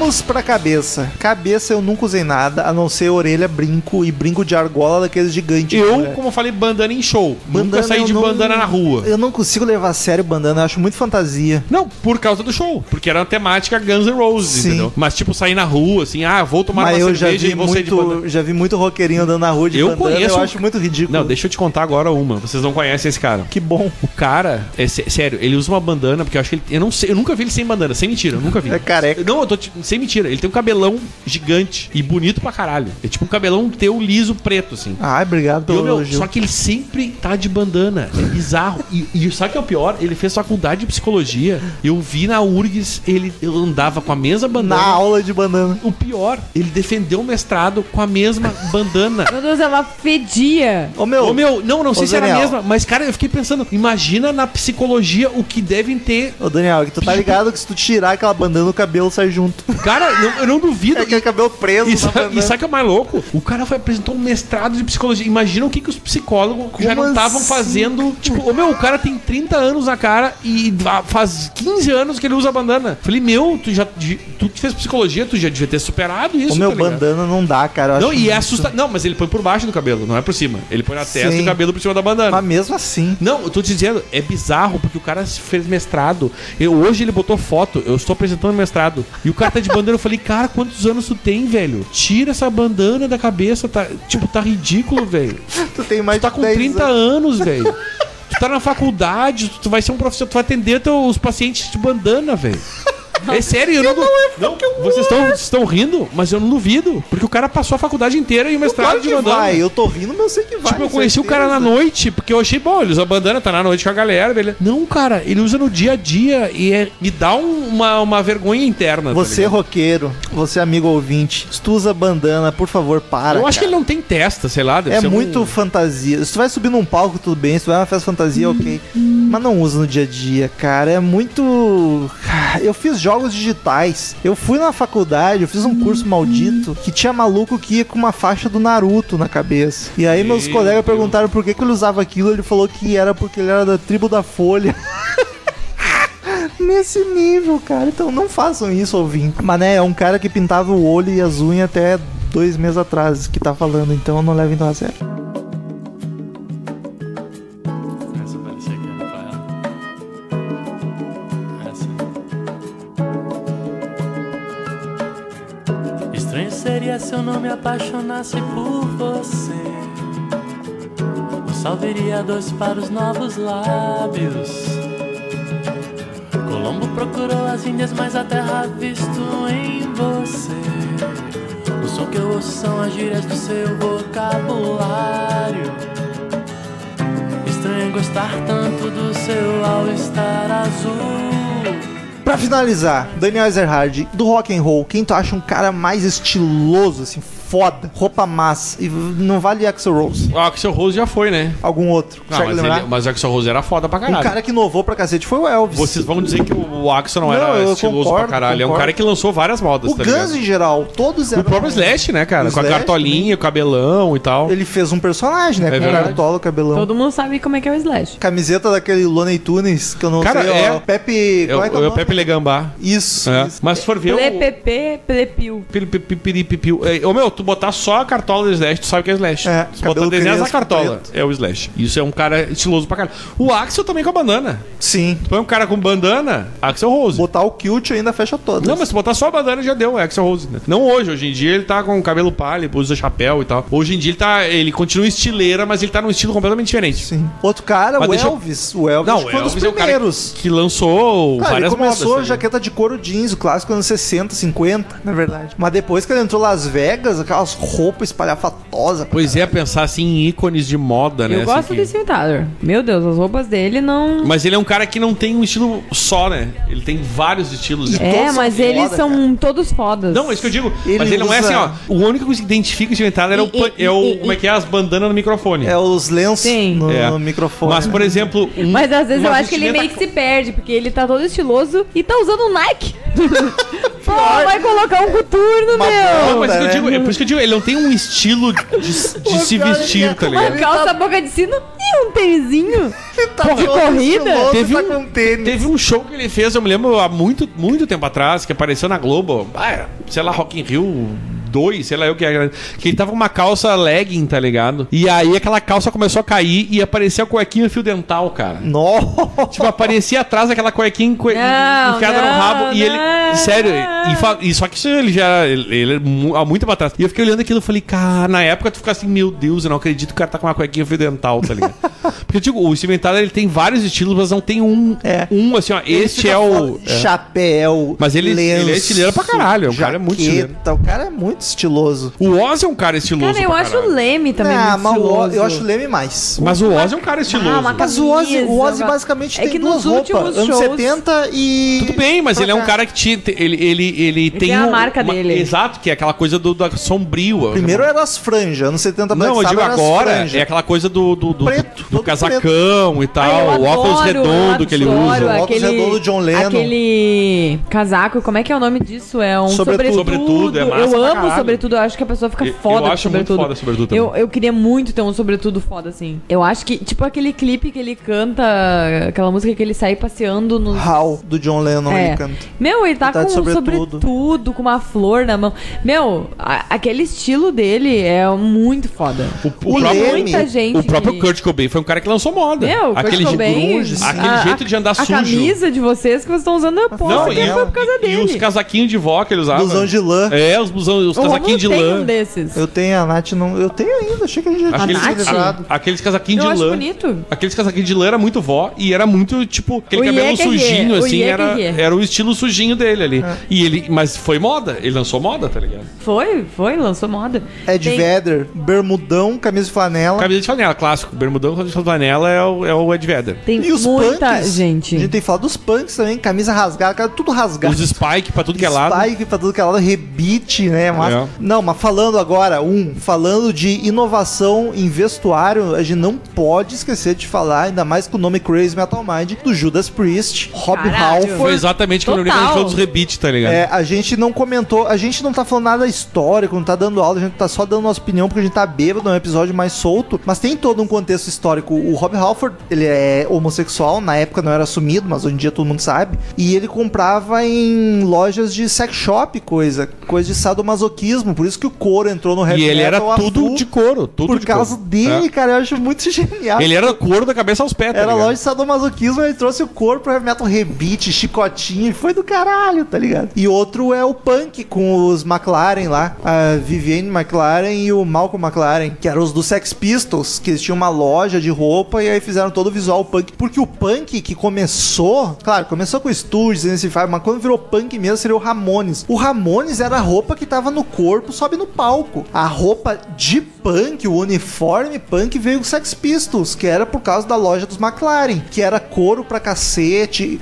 Subimos pra cabeça. Cabeça eu nunca usei nada, a não ser orelha, brinco e brinco de argola daqueles gigantes. Eu, né? como eu falei, bandana em show. Nunca Bandana saí eu de não- bandana na rua. Eu não consigo levar a sério bandana, eu acho muito fantasia. Não, por causa do show. Porque era uma temática Guns N' Roses, Sim. entendeu? Mas, tipo, sair na rua, assim, ah, vou tomar Mas uma eu já cerveja vi, e vou sair de bandana. muito, já vi muito roqueirinho andando na rua de Eu bandana, conheço eu acho muito ridículo. Não, deixa eu te contar agora uma. Vocês não conhecem esse cara. Que bom. O cara, é sé- sério, ele usa uma bandana, porque eu acho que ele. Eu não sei, eu nunca vi ele sem bandana, sem mentira, eu nunca vi. É careca. Não, eu tô te- sem mentira. Ele tem um cabelão gigante e bonito pra caralho. É tipo um cabelão teu liso preto, assim. Ai, obrigado pelo meu, elogio. só que ele sempre tá de bandana. É bizarro. E, e sabe o que é o pior? Ele fez faculdade de psicologia. Eu vi na URGS, ele andava com a mesma bandana. Na aula de bandana. O pior, ele defendeu o mestrado com a mesma bandana. Meu Deus, ela fedia. Ô meu, Ô meu, não, não sei Ô, se era a Daniel. mesma, mas cara, eu fiquei pensando, imagina na psicologia o que devem ter. ô Daniel, que tu tá ligado que se tu tirar aquela bandana, o cabelo sai junto. Cara, eu, eu não duvido. É aquele cabelo preso E bandana. e sabe o que é mais louco? O cara foi, apresentou um mestrado de psicologia. Imagina o que, que os psicólogos já não estavam assim? fazendo. Tipo, ô meu, o cara tem 30 anos na cara e faz 15 anos que ele usa bandana. Falei, meu, tu já tu que fez psicologia, tu já devia ter superado isso. O meu tá bandana não dá, cara. Não, e é assustador. Não, mas ele põe por baixo do cabelo, não é por cima. Ele põe na testa Sim. e o cabelo por cima da bandana. Mas mesmo assim. Não, eu tô te dizendo, é bizarro porque o cara fez mestrado. Eu, hoje ele botou foto, eu estou apresentando mestrado. E o cara tá de bandana, eu falei, cara, quantos anos tu tem, velho? Tira essa bandana da cabeça, tá, tipo, tá ridículo, velho. Tu tem mais Tu tá de com 10 30 anos, velho. Tu tá na faculdade, tu vai ser um professor, tu vai atender os pacientes de bandana, velho. É sério, eu não. não, vocês estão vocês estão rindo, mas eu não duvido. Porque o cara passou a faculdade inteira e o mestrado Claro de que bandana. vai, eu tô rindo, mas eu sei que vai. Tipo, eu com conheci o cara na certeza. noite, porque eu achei bom, ele usa bandana, tá na noite com a galera, beleza. Não, cara, ele usa no dia a dia e é- me dá um- uma, uma vergonha interna. tá Você, ligado? roqueiro, você, amigo ouvinte, se tu usa bandana, por favor, para. Eu acho que ele não tem testa, sei lá. deve É ser um- muito fantasia. Se tu vai subir num palco, tudo bem. Se tu vai numa festa fantasia, ok. Mas não usa no dia a dia, cara. É muito. Eu fiz jogos digitais. Eu fui na faculdade, eu fiz um curso maldito que tinha maluco que ia com uma faixa do Naruto na cabeça. E aí meus Meu colegas Deus. perguntaram por que, que ele usava aquilo. Ele falou que era porque ele era da tribo da Folha. Nesse nível, cara. Então não façam isso, ouvinte. Mas né, é um cara que pintava o olho e as unhas até dois meses atrás que tá falando. Então não levem tão a sério. Seria se eu não me apaixonasse por você. O sal viria dois para os novos lábios. Colombo procurou as Índias, mas a terra visto em você. O som que eu ouço são as gírias do seu vocabulário. Estranho gostar tanto do seu all-star azul. Pra finalizar, Daniel Ezerhard, do rock and roll, quem tu acha um cara mais estiloso, assim, foda, roupa massa, e não vale Axel Rose, O Axel Rose já foi, né? algum outro, mas, lembrar? ele, mas o Axel Rose era foda pra Um caralho. cara que inovou pra cacete foi o Elvis. Vocês vão dizer que o o Axel não, Não, era eu estiloso concordo, pra caralho. É um concordo. cara que lançou várias modas, O tá Guns ligado? em geral, todos eram... O próprio Slash, né, cara? O Com a Slash cartolinha, o cabelão e tal. Ele fez um personagem, né, É com verdade. cartola, cabelão. Todo mundo sabe como é que é o Slash. Camiseta daquele Looney Tunes, que eu não Cara, sei, é- ó, Pepe... É Qual é que é o o, é o nome? Pepe Legambá. Isso, É. isso. Mas se for ver o... Plepepê, plepil. Piri- pi- pi- piri- pipiu. É, Ô meu, tu botar só a cartola do Slash, tu sabe que é Slash. É, cabelo desenhar essa crespo, cartola, preto. é o Slash. Isso é um cara estiloso pra caralho. O Axel também com a bandana. Sim. Tu põe um cara com bandana, Axel Rose. Botar o kilt ainda fecha todas. Não, mas se botar só a bandana já deu, é Axel Rose. Né? Não hoje, hoje em dia ele tá com cabelo pálido, usa chapéu e tal. Hoje em dia ele tá. Ele continua estileira, mas ele tá num estilo completamente diferente. Sim. Outro cara, Mas o deixa Elvis. O Elvis Não, foi um dos é o cara primeiros. que lançou Cara, ele várias começou modas. tá jaqueta de couro jeans, o clássico anos 60, 50, na verdade. Mas depois que ele entrou Las Vegas, aquelas roupas espalhafatosas. Pois é, pensar assim em ícones de moda, né? Eu assim, gosto que- desse Tyler. Meu Deus, as roupas dele não. Mas ele é um cara que não tem um estilo só, né? Ele tem vários estilos. né? É, mas são eles foda, são todos fodas. Não, é isso que eu digo. Ele mas ele não é usa- assim, ó. O único que se identifica de inventar era o, E- é o. e- como é que é? As bandanas no microfone. É os lenços no, É. no microfone. Mas, por exemplo. Um, Mas às vezes eu acho que ele meio que se perde, porque ele tá todo estiloso e tá usando um Nike. Pô, vai colocar um coturno, meu. Não, mas é, que eu né? digo, é por isso que eu digo, ele não tem um estilo de, de se vestir, tá Uma ligado? calça boca de sino e um tênisinho. tá de corrida? Teve tá um- com tênis. Teve um show que ele fez, eu me lembro, há muito, muito tempo atrás, que apareceu na Globo. Ah, sei lá, Rock in Rio 2, sei lá eu que era. Que ele tava com uma calça legging, tá ligado? E aí aquela calça começou a cair e apareceu a cuequinha fio dental, cara. Nossa. Tipo, aparecia atrás aquela cuequinha cue... Não, enfiada no não, rabo. E ele. não. Sério, e, fa- e só que isso ele já. Ele, ele é há muito tempo atrás. E eu fiquei olhando aquilo e falei, cara, na época tu fica assim, meu Deus, eu não acredito que o cara tá com uma cuequinha fio dental, tá ligado? Porque eu digo, o Steven Tyler ele tem vários estilos, mas não tem um. É. Um assim, ó. Ele Este é o. é. Chapéu, Mas ele- lenço, ele é estileiro pra caralho, o cara é muito jaqueta, O cara é muito estiloso. O Oz é um cara estiloso. Cara, eu acho caralho. o Leme também ah, muito mas estiloso. eu acho o Leme mais. Mas o Oz é um cara estiloso. Ah, uma Mas o Ozzy, o Ozzy basicamente é tem que duas nos roupas, últimos anos shows- 70 e... Tudo bem, mas ele é um cara que tinha. Ele, ele, ele, tem. tem a um- marca uma- dele. Exato, que é aquela coisa do, da sombrio. Primeiro era as franjas, anos 70 Não, eu digo agora, é aquela coisa do, do, do, Preto, do casacão e tal, Ai, o óculos redondo que ele usa. O óculos redondo do John Lennon. Aquele casaco, como é que é o nome disso? É um Sobretudo. sobretudo. Sobretudo, é massa eu amo. Sobretudo, eu acho que a pessoa fica Eu- foda eu acho muito sobretudo. foda sobretudo também. eu, eu queria muito ter um sobretudo foda assim. Eu acho que, tipo aquele clipe que ele canta, aquela música que ele sai passeando nos. How, do John Lennon, É. ele canta. Meu, ele tá, Ele tá com um sobretudo. sobretudo. com uma flor na mão. Meu, a- aquele estilo dele é muito foda. O, O próprio, Leme- Muita gente. o próprio que- Kurt Cobain foi um cara que lançou moda. Meu, aquele, je- bem. grunge, sim. aquele A- jeito de andar a sujo. camisa de vocês que vocês estão usando é posta Não, e, foi por causa e dele. os casaquinhos de vó que ele usava. Blusão de lã. É, os, blusão, os o Romulo casaquinhos de lã. um desses. Eu tenho, a Nath não. Eu tenho ainda, achei que a gente já Aqueles, tinha Nath? livrado. aqueles casaquinhos Eu de acho lã. bonito. Aqueles casaquinhos de lã era muito vó e era muito, tipo, aquele O cabelo Iê que sujinho, Iê, assim, Iê que era, era o estilo sujinho dele ali. É. E ele, mas foi moda, ele lançou moda, tá ligado? Foi, foi, lançou moda. Ed Tem- Vedder, bermudão, camisa de flanela. Camisa de flanela, clássico. Bermudão com flanela é o, é o Ed Vedder. Tem E os muita punks? gente. A gente tem que falar dos punks também, camisa rasgada, cara, tudo rasgado. Os Spike pra tudo que é lado. Spike pra tudo que é lado, rebite, né? Mas, É. Não, mas falando agora, um, falando de inovação em vestuário, a gente não pode esquecer de falar, ainda mais com o nome Crazy Metal Mind, do Judas Priest, Rob Caralho. Halford. Foi exatamente quando eu lembrei quando a gente Total. falou dos rebites, tá ligado? É, a gente não comentou, a gente não tá falando nada histórico, não tá dando aula, a gente tá só dando nossa opinião porque a gente tá bêbado, é um episódio mais solto, mas tem todo um contexto histórico. O Rob Halford, ele é homossexual, na época não era assumido, mas hoje em dia todo mundo sabe, e ele comprava em lojas de sex shop coisa, coisa de sadomasoquismo, por isso que o couro entrou no heavy E ele era tudo de couro, tudo por de causa couro. dele, É. cara, eu acho muito genial. Ele era couro da cabeça aos pés, tá Era ligado? loja de sadomasoquismo, ele trouxe o corpo pro heavy metal rebite, chicotinho, e foi do caralho, tá ligado? E outro é o punk com os McLaren lá, a Vivienne McLaren e o Malcolm McLaren, que eram os do Sex Pistols, que eles tinham uma loja de roupa e aí fizeram todo o visual punk. Porque o punk que começou, claro, começou com o Stooges, nesse mas quando virou punk mesmo seria o Ramones. O Ramones era a roupa que tava no corpo, sobe no palco. A roupa de punk, o uniforme punk veio com Sex Pistols, que era por causa da loja dos McLaren, que era couro pra cacete,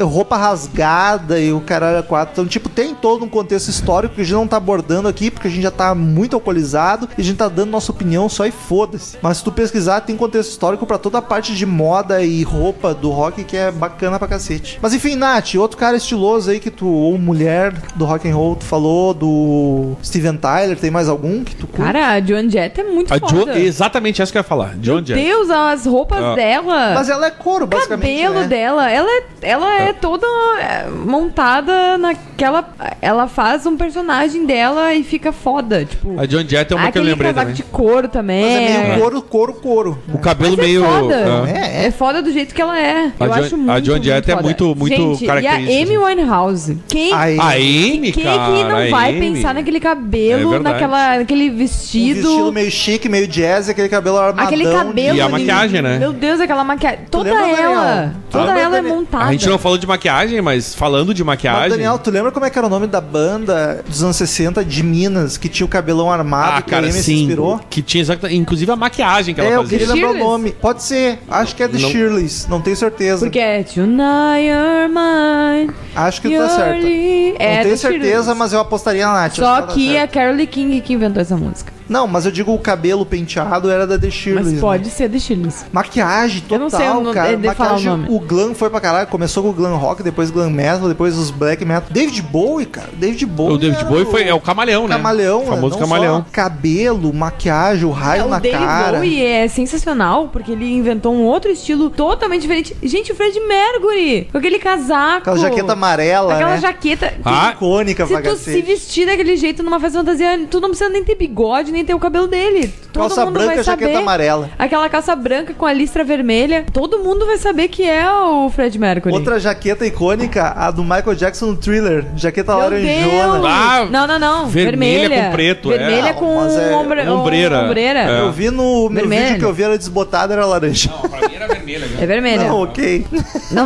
roupa rasgada e o cara era quatro. Então, tipo, tem todo um contexto histórico que a gente não tá abordando aqui, porque a gente já tá muito alcoolizado e a gente tá dando nossa opinião só e foda-se. Mas se tu pesquisar, tem contexto histórico pra toda a parte de moda e roupa do rock que é bacana pra cacete. Mas enfim, Nath, outro cara estiloso aí que tu, ou mulher do rock and roll, tu falou do Steven Tyler, tem mais algum que tu curte? Cara, a Joan Jett é muito A foda. Jo- exatamente essa que eu ia falar. De onde é? Deus, as roupas Ah. dela. Mas ela é couro, O basicamente. cabelo né? dela, ela é, ela é toda é, montada naquela. Ela faz um personagem dela e fica foda. Tipo, A John Jett é uma que eu lembrei casaco também. de couro também. Mas é meio couro, couro, couro. O cabelo Mas é meio. foda. ah. É, É foda do jeito que ela é. A eu Jo- acho muito a Joan Jett é foda. muito- muito Gente, característica, E a Amy Winehouse. Quem, Aí, A Amy, quem cara. que não a vai Amy. pensar naquele É cabelo, verdade. naquela, naquele um vestido. vestido meio chique, meio jazz, aquele cabelo armadão. Aquele cabelo. E a maquiagem, né? Meu Deus, aquela maquiagem. Toda lembra, ela. Daniel? Toda Lembra, ela é Daniel? montada. A gente não falou de maquiagem, mas falando de Mas, maquiagem. Daniel, tu lembra como é que era o nome da banda dos anos 60 de Minas, que tinha o cabelão armado, ah, que cara, a Amy se sim. inspirou? Que tinha exata, inclusive a maquiagem que ela É, eu fazia. queria lembrar o nome. Pode ser. Acho que é The Não. Shirley's, não tenho certeza. Porque é Tonight You're Mine. Acho que tá certa. the- não É, tenho certeza, Shirley's. mas eu apostaria na Nath. Só acho ela tá que é. Carole King que inventou essa música. Não, mas eu digo o cabelo penteado era da The Shirley's. Mas pode né? ser de Shirley's. Maquiagem total, Eu não sei o nome- cara. é de falar o Maquiagem, nome. o glam foi pra caralho. Começou com o glam rock, depois glam metal, depois os black metal. David Bowie, cara. David Bowie. O David Bowie foi, é o camaleão, né? Camaleão, O famoso não camaleão. só cabelo, maquiagem, o raio o na David cara. Bowie é sensacional, porque ele inventou um outro estilo totalmente diferente. Gente, o Fred Mercury, com aquele casaco. Aquela jaqueta amarela, Aquela né? jaqueta. Ah, Icônica Se pra tu se cacete. vestir daquele jeito numa festa fantasia, tu não precisa nem ter bigode, nem ter o cabelo dele. Todo Calça mundo branca, vai jaqueta saber. amarela. Aquela calça branca com a listra vermelha. Todo mundo vai saber que é o Fred Mercury. Outra jaqueta icônica, a do Michael Jackson no Thriller. Jaqueta Meu laranjona. Ah, não, não, não. vermelha Vermelha. com preto, é. Vermelha Ah, com mas é ombre- ombreira. ombreira. É. Eu vi no, no vídeo que eu vi era desbotado, era laranja. Não, pra mim era vermelha. É vermelha. Não, Não, ok.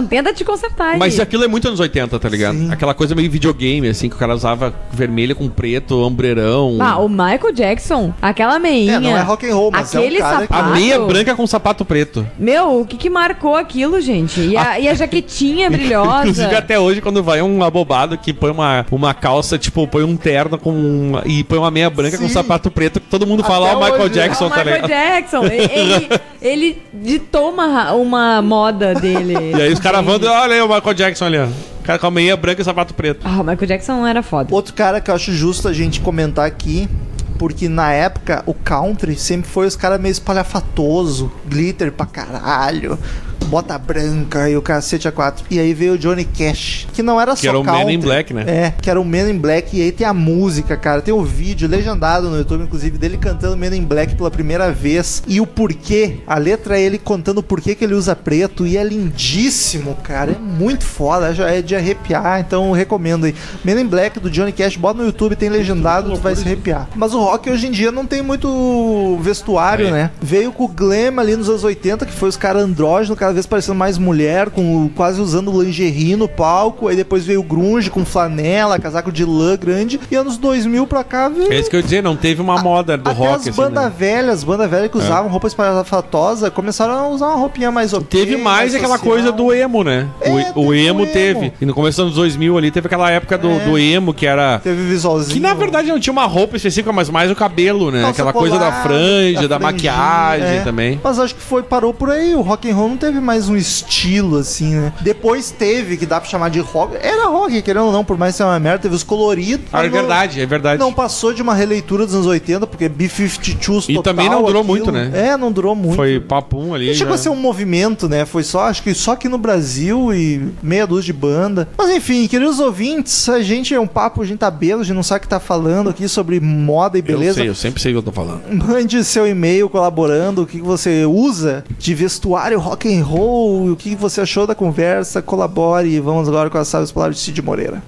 tenta te consertar. Mas aquilo é muito anos 80, tá ligado? Sim. Aquela coisa meio videogame, assim, que o cara usava vermelha com preto, ombreirão. Ah, o Michael Jackson, aquela meinha. É, não é rock and roll, mas é um aquele cara que- A sapato. meia branca com sapato preto. Meu, o que que marcou aquilo, gente? E a, e a jaquetinha brilhosa. Inclusive, até hoje, quando vai um abobado que põe uma, uma calça, tipo, põe um terno com um- e põe uma meia branca com Sim. sapato preto, todo mundo fala, ó, o Michael hoje. Jackson, É o tá Michael ligado? Jackson. Ele, ele ditou uma, uma moda dele. E aí os caras vão, olha aí o Michael Jackson ali, ó. O cara com a meia branca e sapato preto. Ah, o Michael Jackson era foda. Outro cara que eu acho justo a gente comentar aqui, porque na época o country sempre foi os caras meio espalhafatoso, glitter pra caralho, bota branca e o cacete a quatro. E aí veio o Johnny Cash, que não era Que só era o Man country. in Black, né? É, que era o Man in Black. E aí tem a música, cara. Tem o vídeo legendado no YouTube, inclusive, dele cantando Man in Black pela primeira vez. E o porquê. A letra é ele contando o porquê que ele usa preto. E é lindíssimo, cara. É muito foda. Já é de arrepiar. Então eu recomendo aí. Man in Black do Johnny Cash. Bota no YouTube, tem legendado, tu vai se arrepiar. Mas o rock hoje em dia não tem muito vestuário, É. né? Veio com o glam ali nos anos 80, que foi os caras andrógenos, cada vez parecendo mais mulher, com quase usando lingerie no palco. Aí depois veio o grunge com flanela, casaco de lã grande. E anos 2000 pra cá veio É isso que eu ia dizer, não teve uma moda do até rock as assim. bandas né? velhas, bandas velhas que usavam roupa espalhafatosa, começaram a usar uma roupinha mais ok, Teve mais aquela social. coisa do emo, né? É, o, o o emo emo. teve. E no começo dos anos 2000 ali teve aquela época do, É. do emo que era. Teve visualzinho. Que na verdade não tinha uma roupa específica, mas mais o cabelo, né? Calça aquela coisa da franja, da, franjinha, maquiagem é. também. Mas acho que foi, parou por aí. O rock and roll não teve mais um estilo, assim, né? Depois teve, que dá pra chamar de rock. Era rock, querendo ou não, por mais seja uma merda, teve os coloridos. Ah, é verdade, é verdade. Não passou de uma releitura dos anos 80, porque B-52s E total, também não durou aquilo. muito, né? É, não durou muito. Foi papum ali. Não chegou a já. ser um movimento, né? Foi só, acho que só aqui no Brasil e meia dúzia de banda. Mas enfim, queridos ouvintes, a gente é um papo, a gente tá belo, a gente não sabe o que tá falando aqui sobre moda e Eu beleza. sei, eu sempre sei o que eu tô falando. Mande seu e-mail colaborando, o que você usa de vestuário rock and roll, o que que você achou da conversa, colabore e vamos agora com as sábias palavras de Cid Moreira.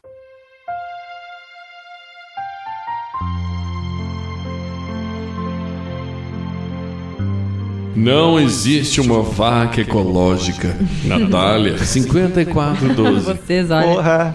Não existe uma vaca ecológica. Natália, 5412. Vocês, olha. Porra.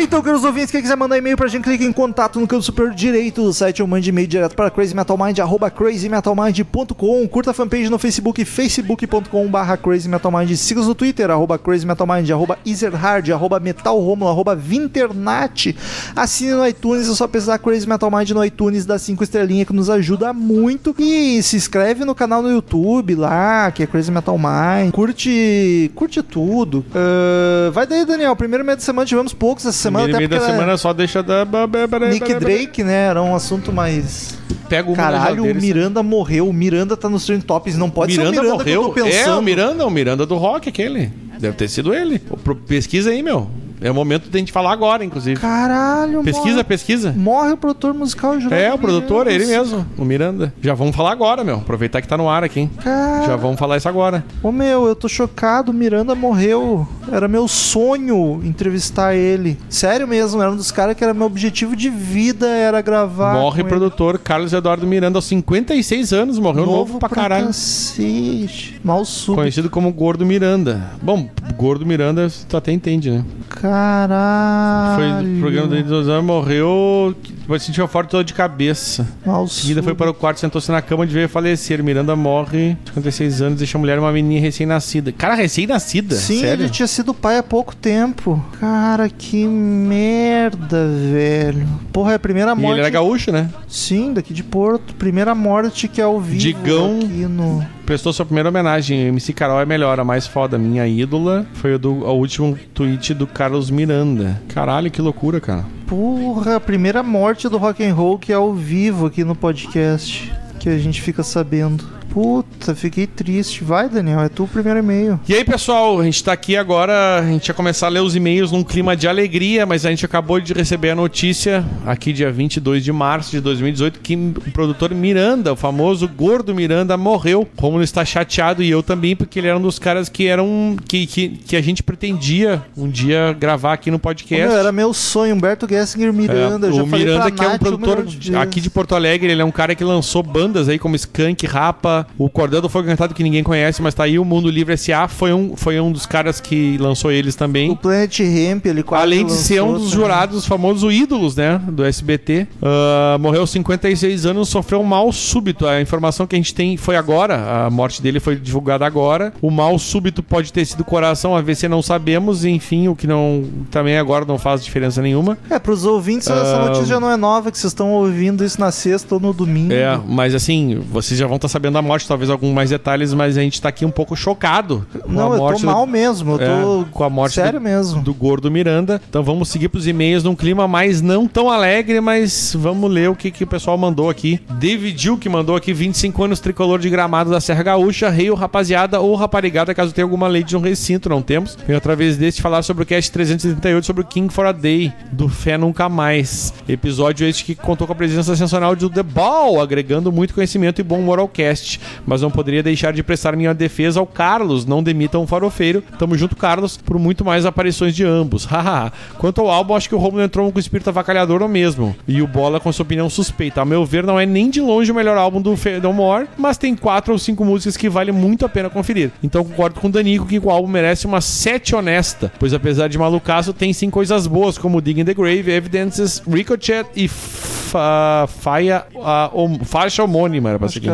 Então, queridos ouvintes, quem quiser mandar e-mail pra gente, clique em contato no canto superior direito do site ou mande e-mail direto para crazymetalmind, arroba crazymetalmind.com. Curta a fanpage no Facebook, facebook.com barra crazymetalmind. Siga-nos no Twitter, arroba crazymetalmind, arroba easerhard, arroba metalromulo, arroba vinternat. Assine no iTunes, é só pesquisar Crazy Metal Mind no iTunes, dá cinco estrelinhas que nos ajuda muito. E se inscreve no canal no YouTube lá, que é Crazy Metal Mind. Curte, curte tudo. Ah, vai daí, Daniel. Primeiro meio da semana tivemos poucos essa semana, até meio da semana só deixa da. Nick Drake, né? Era um assunto mais. Pega uma Caralho, o Miranda morreu. O Miranda tá nos Trend Tops. Não pode Miranda, ser o Miranda morreu. que eu tô pensando. É, o Miranda, o Miranda do rock, aquele. Deve ter sido ele. Pesquisa aí, meu. É o momento de a gente falar agora, inclusive. Caralho, Pesquisa, morre, pesquisa. morre o produtor musical Geraldo É, o produtor, é ele mesmo, o Miranda. Já vamos falar agora, meu. Aproveitar que tá no ar aqui, hein? Cara, Já vamos falar isso agora. Ô meu, eu tô chocado, o Miranda morreu. Era meu sonho entrevistar ele. Sério mesmo, era um dos caras que era meu objetivo de vida, era gravar. Morre produtor Carlos Eduardo Miranda aos 56 anos, morreu ele. novo, pra caralho. cacete. Mal súbito. Conhecido como Gordo Miranda. Bom, Gordo Miranda tu até entende, né? Foi Caralho. do programa do anos, morreu. Depois sentiu uma forte dor de cabeça. Em seguida foi para o quarto, sentou-se na cama de veio falecer. Miranda morre, 56 anos, deixa a mulher uma menina recém-nascida. Cara, recém-nascida? Sim, Sério? ele tinha sido pai há pouco tempo. Cara, que merda, velho. Porra, é a primeira E morte. ele era gaúcho, né? Sim, daqui de Porto. Primeira morte que é ao vivo Digão. aqui no. Prestou sua primeira homenagem. MC Carol é melhor, a mais foda. Minha ídola foi o, do, o último tweet do Carlos Miranda. Caralho, que loucura, cara. Porra, a primeira morte do rock and roll que é ao vivo aqui no podcast. Que a gente fica sabendo. Puta, fiquei triste. Vai, Daniel, é tu o primeiro e-mail. E aí, pessoal, a gente tá aqui agora, a gente ia começar a ler os e-mails num clima de alegria, mas a gente acabou de receber a notícia, aqui dia 22 de março de 2018, que o produtor Miranda, o famoso Gordo Miranda, morreu. Romulo está chateado e eu também, porque ele era um dos caras que eram que, que, que a gente pretendia um dia gravar aqui no podcast. Meu, era meu sonho, Humberto Gessinger Miranda. É, eu já o Miranda, que é um Nath produtor de aqui de Porto Alegre, ele é um cara que lançou bandas aí como Skank, Rapa, o Cordel do Fogo Encantado, que ninguém conhece, mas tá aí, o Mundo Livre S.A. foi um, foi um dos caras que lançou eles O também. Planet Hemp, ele quase Além de ser um dos jurados famosos ídolos, né, do SBT. Ah, morreu aos 56 anos, sofreu um mal súbito. A informação que a gente tem foi agora, a morte dele foi divulgada agora. O mal súbito pode ter sido coração, AVC não sabemos, enfim, o que não também agora não faz diferença nenhuma. É, pros ouvintes, essa notícia já não é nova, que vocês estão ouvindo isso na sexta ou no domingo. É, mas assim, vocês já vão estar sabendo da morte, talvez alguns mais detalhes, mas a gente tá aqui um pouco chocado com Não, a eu morte tô do- mal mesmo. Eu tô É, com a morte sério do, mesmo. do gordo Miranda. Então vamos seguir pros e-mails num clima mais não tão alegre, mas vamos ler o que, que o pessoal mandou aqui. David Gil que mandou aqui 25 anos tricolor de gramado da Serra Gaúcha, rei ou rapaziada ou raparigada, caso tenha alguma lei de um recinto, não temos. Vem outra vez deste falar sobre o cast 338 sobre o King for a Day, do Fé Nunca Mais. Episódio este que contou com a presença sensacional do The Ball, agregando muito conhecimento e bom humor ao cast. Mas não poderia deixar de prestar minha defesa ao Carlos, não demita um farofeiro. Tamo junto, Carlos, por muito mais aparições de ambos. Haha. Quanto ao álbum, acho que o Romulo entrou com o espírito avacalhador mesmo. E o Bola com sua opinião suspeita. A meu ver, não é nem de longe o melhor álbum do Fedomore, mas tem quatro ou cinco músicas que vale muito a pena conferir. Então concordo com o Danico que o álbum merece uma sete honesta, pois apesar de malucaço, tem sim coisas boas, como Dig in the Grave, Evidences, Ricochet e fa faia, a, hom- faixa homônima. Era pra seguir.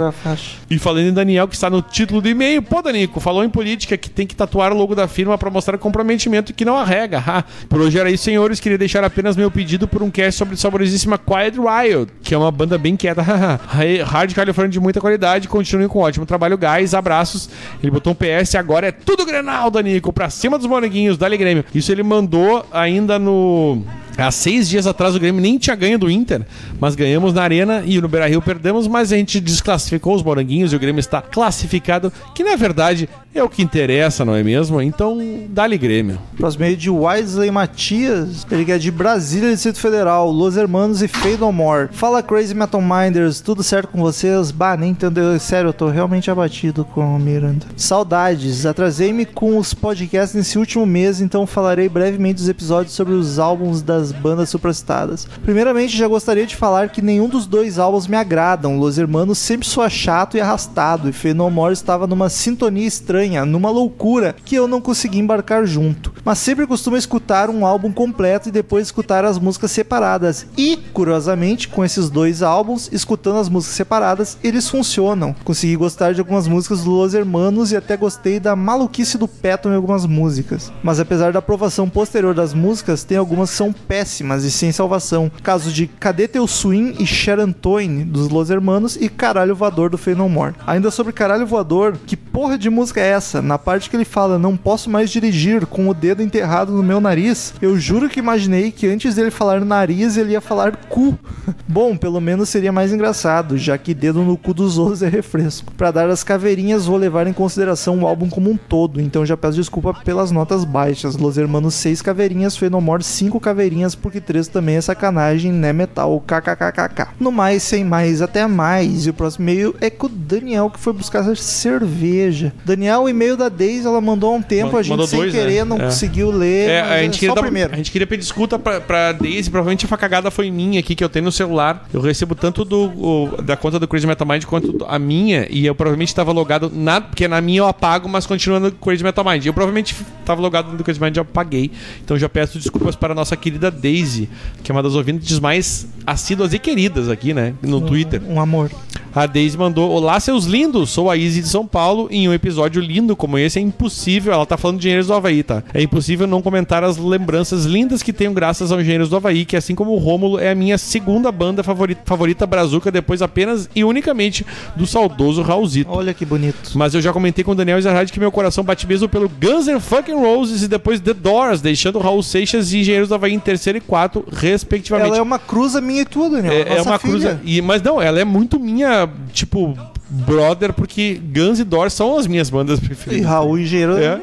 E falando em Daniel, que está no título do e-mail, pô, Danico, falou em política que tem que tatuar o logo da firma para mostrar comprometimento e que não arrega. Ha. Por hoje era isso, senhores. Queria deixar apenas meu pedido por um cast sobre a saborosíssima Quiet Riot, que é uma banda bem quieta. Hard California de muita qualidade. Continuem com um ótimo trabalho, guys. Abraços. Ele botou um PS agora é tudo Grenal, Danico, pra cima dos moranguinhos, dali Grêmio. Isso ele mandou ainda no. Há seis dias atrás o Grêmio nem tinha ganho do Inter, mas ganhamos na Arena e no Beira Rio perdemos, mas a gente desclassificou os moranguinhos e o Grêmio está classificado, que na verdade é o que interessa, não é mesmo? Então, dá-lhe Grêmio. Próximo meio de Wesley Matias, ele é de Brasília, Distrito Federal, Los Hermanos e Fade No More. Fala Crazy Metal Minders, tudo certo com vocês? Bah, nem entendeu. Sério, eu tô realmente abatido com o Miranda. Saudades, atrasei-me com os podcasts nesse último mês, então falarei brevemente dos episódios sobre os álbuns das bandas supracitadas. Primeiramente, já gostaria de falar que nenhum dos dois álbuns me agradam. Los Hermanos sempre soa chato e arrastado, e Fade No More estava numa sintonia estranha, numa loucura que eu não consegui embarcar junto. Mas sempre costumo escutar um álbum completo e depois escutar as músicas separadas. E, curiosamente, com esses dois álbuns, escutando as músicas separadas, eles funcionam. Consegui gostar de algumas músicas do Los Hermanos e até gostei da maluquice do Patton em algumas músicas. Mas apesar da aprovação posterior das músicas, tem algumas que são e sem salvação. Caso de Cadê Teu Swing e Sharon Twain dos Los Hermanos e Caralho Voador do Fey No More. Ainda sobre Caralho Voador, que porra de música é essa? Na parte que ele fala não posso mais dirigir com o dedo enterrado no meu nariz, eu juro que imaginei que antes dele falar nariz ele ia falar cu. Bom, pelo menos seria mais engraçado, já que dedo no cu dos outros é refresco. Pra dar as caveirinhas, vou levar em consideração o álbum como um todo, então já peço desculpa pelas notas baixas. Los Hermanos 6 caveirinhas, Fenomore 5 caveirinhas, porque 3 também é sacanagem, né metal, kkkk. No mais, sem mais, até mais. E o próximo e-mail é com o Daniel, que foi buscar cerveja. Daniel, o e-mail da Daisy, ela mandou há um tempo, Man- a gente sem dois, querer né? não É. conseguiu ler. É, a gente, só queria o dar- primeiro. a gente queria pedir desculpa pra, pra Daisy. Provavelmente a facagada foi minha aqui, que eu tenho no celular. Eu recebo tanto do, o- da conta do Crazy Metal Mind quanto a minha. E eu provavelmente estava logado na. Porque na minha eu apago, mas continua no Crazy Metal Mind. Eu provavelmente estava logado no Crazy Mind e apaguei. Então já peço desculpas para a nossa querida Daisy, que é uma das ouvintes mais assíduas e queridas aqui, né? No Twitter. Um amor. A Daisy mandou: Olá, seus lindos! Sou a Izzy de São Paulo. E em um episódio lindo como esse é impossível. Ela tá falando de Engenheiros do Havaí, tá? É impossível não comentar as lembranças lindas que tenho graças ao Engenheiros do Havaí, que assim como o Rômulo é a minha segunda banda favorita, favorita brazuca, depois apenas e unicamente do saudoso Raulzito. Olha que bonito. Mas eu já comentei com o Daniel Ezerhard que meu coração bate mesmo pelo Guns N' Fucking Roses e depois The Doors, deixando Raul Seixas e Engenheiros do Havaí em terceiro e quarto, respectivamente. Ela é uma cruza minha e tua, Daniel. É, é uma filha. cruza. E, mas não, ela é muito minha, tipo, brother, porque Guns e Doors são as minhas bandas E preferidas. Raul Engenheiro, É.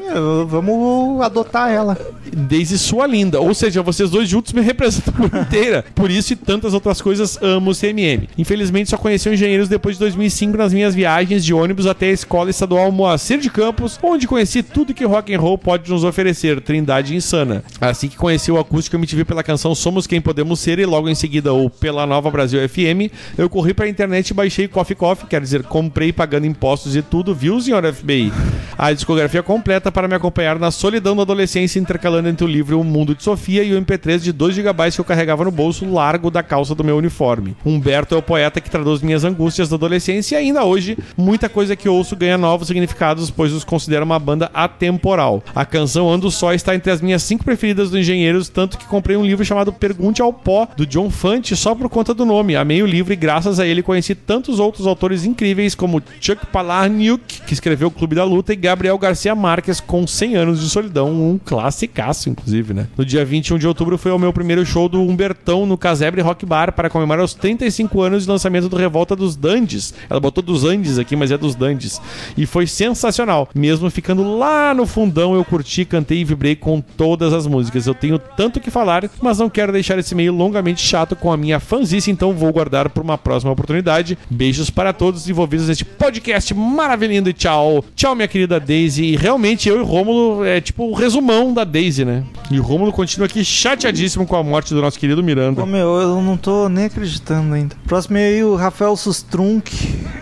vamos adotar ela. Desde sua linda. Ou seja, vocês dois juntos me representam por inteira. Por isso e tantas outras coisas, amo o CMM. Infelizmente, só conheci o Engenheiros depois de 2005 nas minhas viagens de ônibus até a Escola Estadual Moacir de Campos, onde conheci tudo que rock and roll pode nos oferecer, Trindade Insana. Assim que conheci o acústico, eu me tive pela canção Somos Quem Podemos Ser e logo em seguida ou pela Nova Brasil FM, eu corri pra internet e baixei Coffee Coffee, quer dizer, comprei pagando impostos e tudo, viu, senhor FBI? A discografia completa para me acompanhar na solidão da adolescência, intercalando entre o livro O Mundo de Sofia e o MP3 de 2 GB que eu carregava no bolso largo da calça do meu uniforme. Humberto é o poeta que traduz minhas angústias da adolescência e ainda hoje, muita coisa que ouço ganha novos significados, pois os considero uma banda atemporal. A canção Ando Só está entre as minhas cinco preferidas do Engenheiros, tanto que comprei um livro chamado Pergunte ao Pó, do John Fante, só por conta do nome. Amei o livro e graças a ele conheci tantos outros autores incríveis incríveis como Chuck Palahniuk, que escreveu o Clube da Luta, e Gabriel Garcia Marques, com 100 anos de solidão, um classicaço, inclusive, né? No dia 21 de outubro foi o meu primeiro show do Humbertão no Casebre Rock Bar para comemorar os 35 anos de lançamento do Revolta dos Dandes. Ela botou dos Andes aqui, mas é dos Dandes. E foi sensacional. Mesmo ficando lá no fundão, eu curti, cantei e vibrei com todas as músicas. Eu tenho tanto que falar, mas não quero deixar esse meio longamente chato com a minha fanzice, então vou guardar para uma próxima oportunidade. Beijos para todos envolvidos neste podcast maravilhoso e tchau. Tchau, minha querida Daisy. E realmente eu e o Rômulo é tipo o resumão da Daisy, né? E o Rômulo continua aqui chateadíssimo com a morte do nosso querido Miranda. Ô meu, eu não tô nem acreditando ainda. Próximo é aí o Rafael Sustrunk,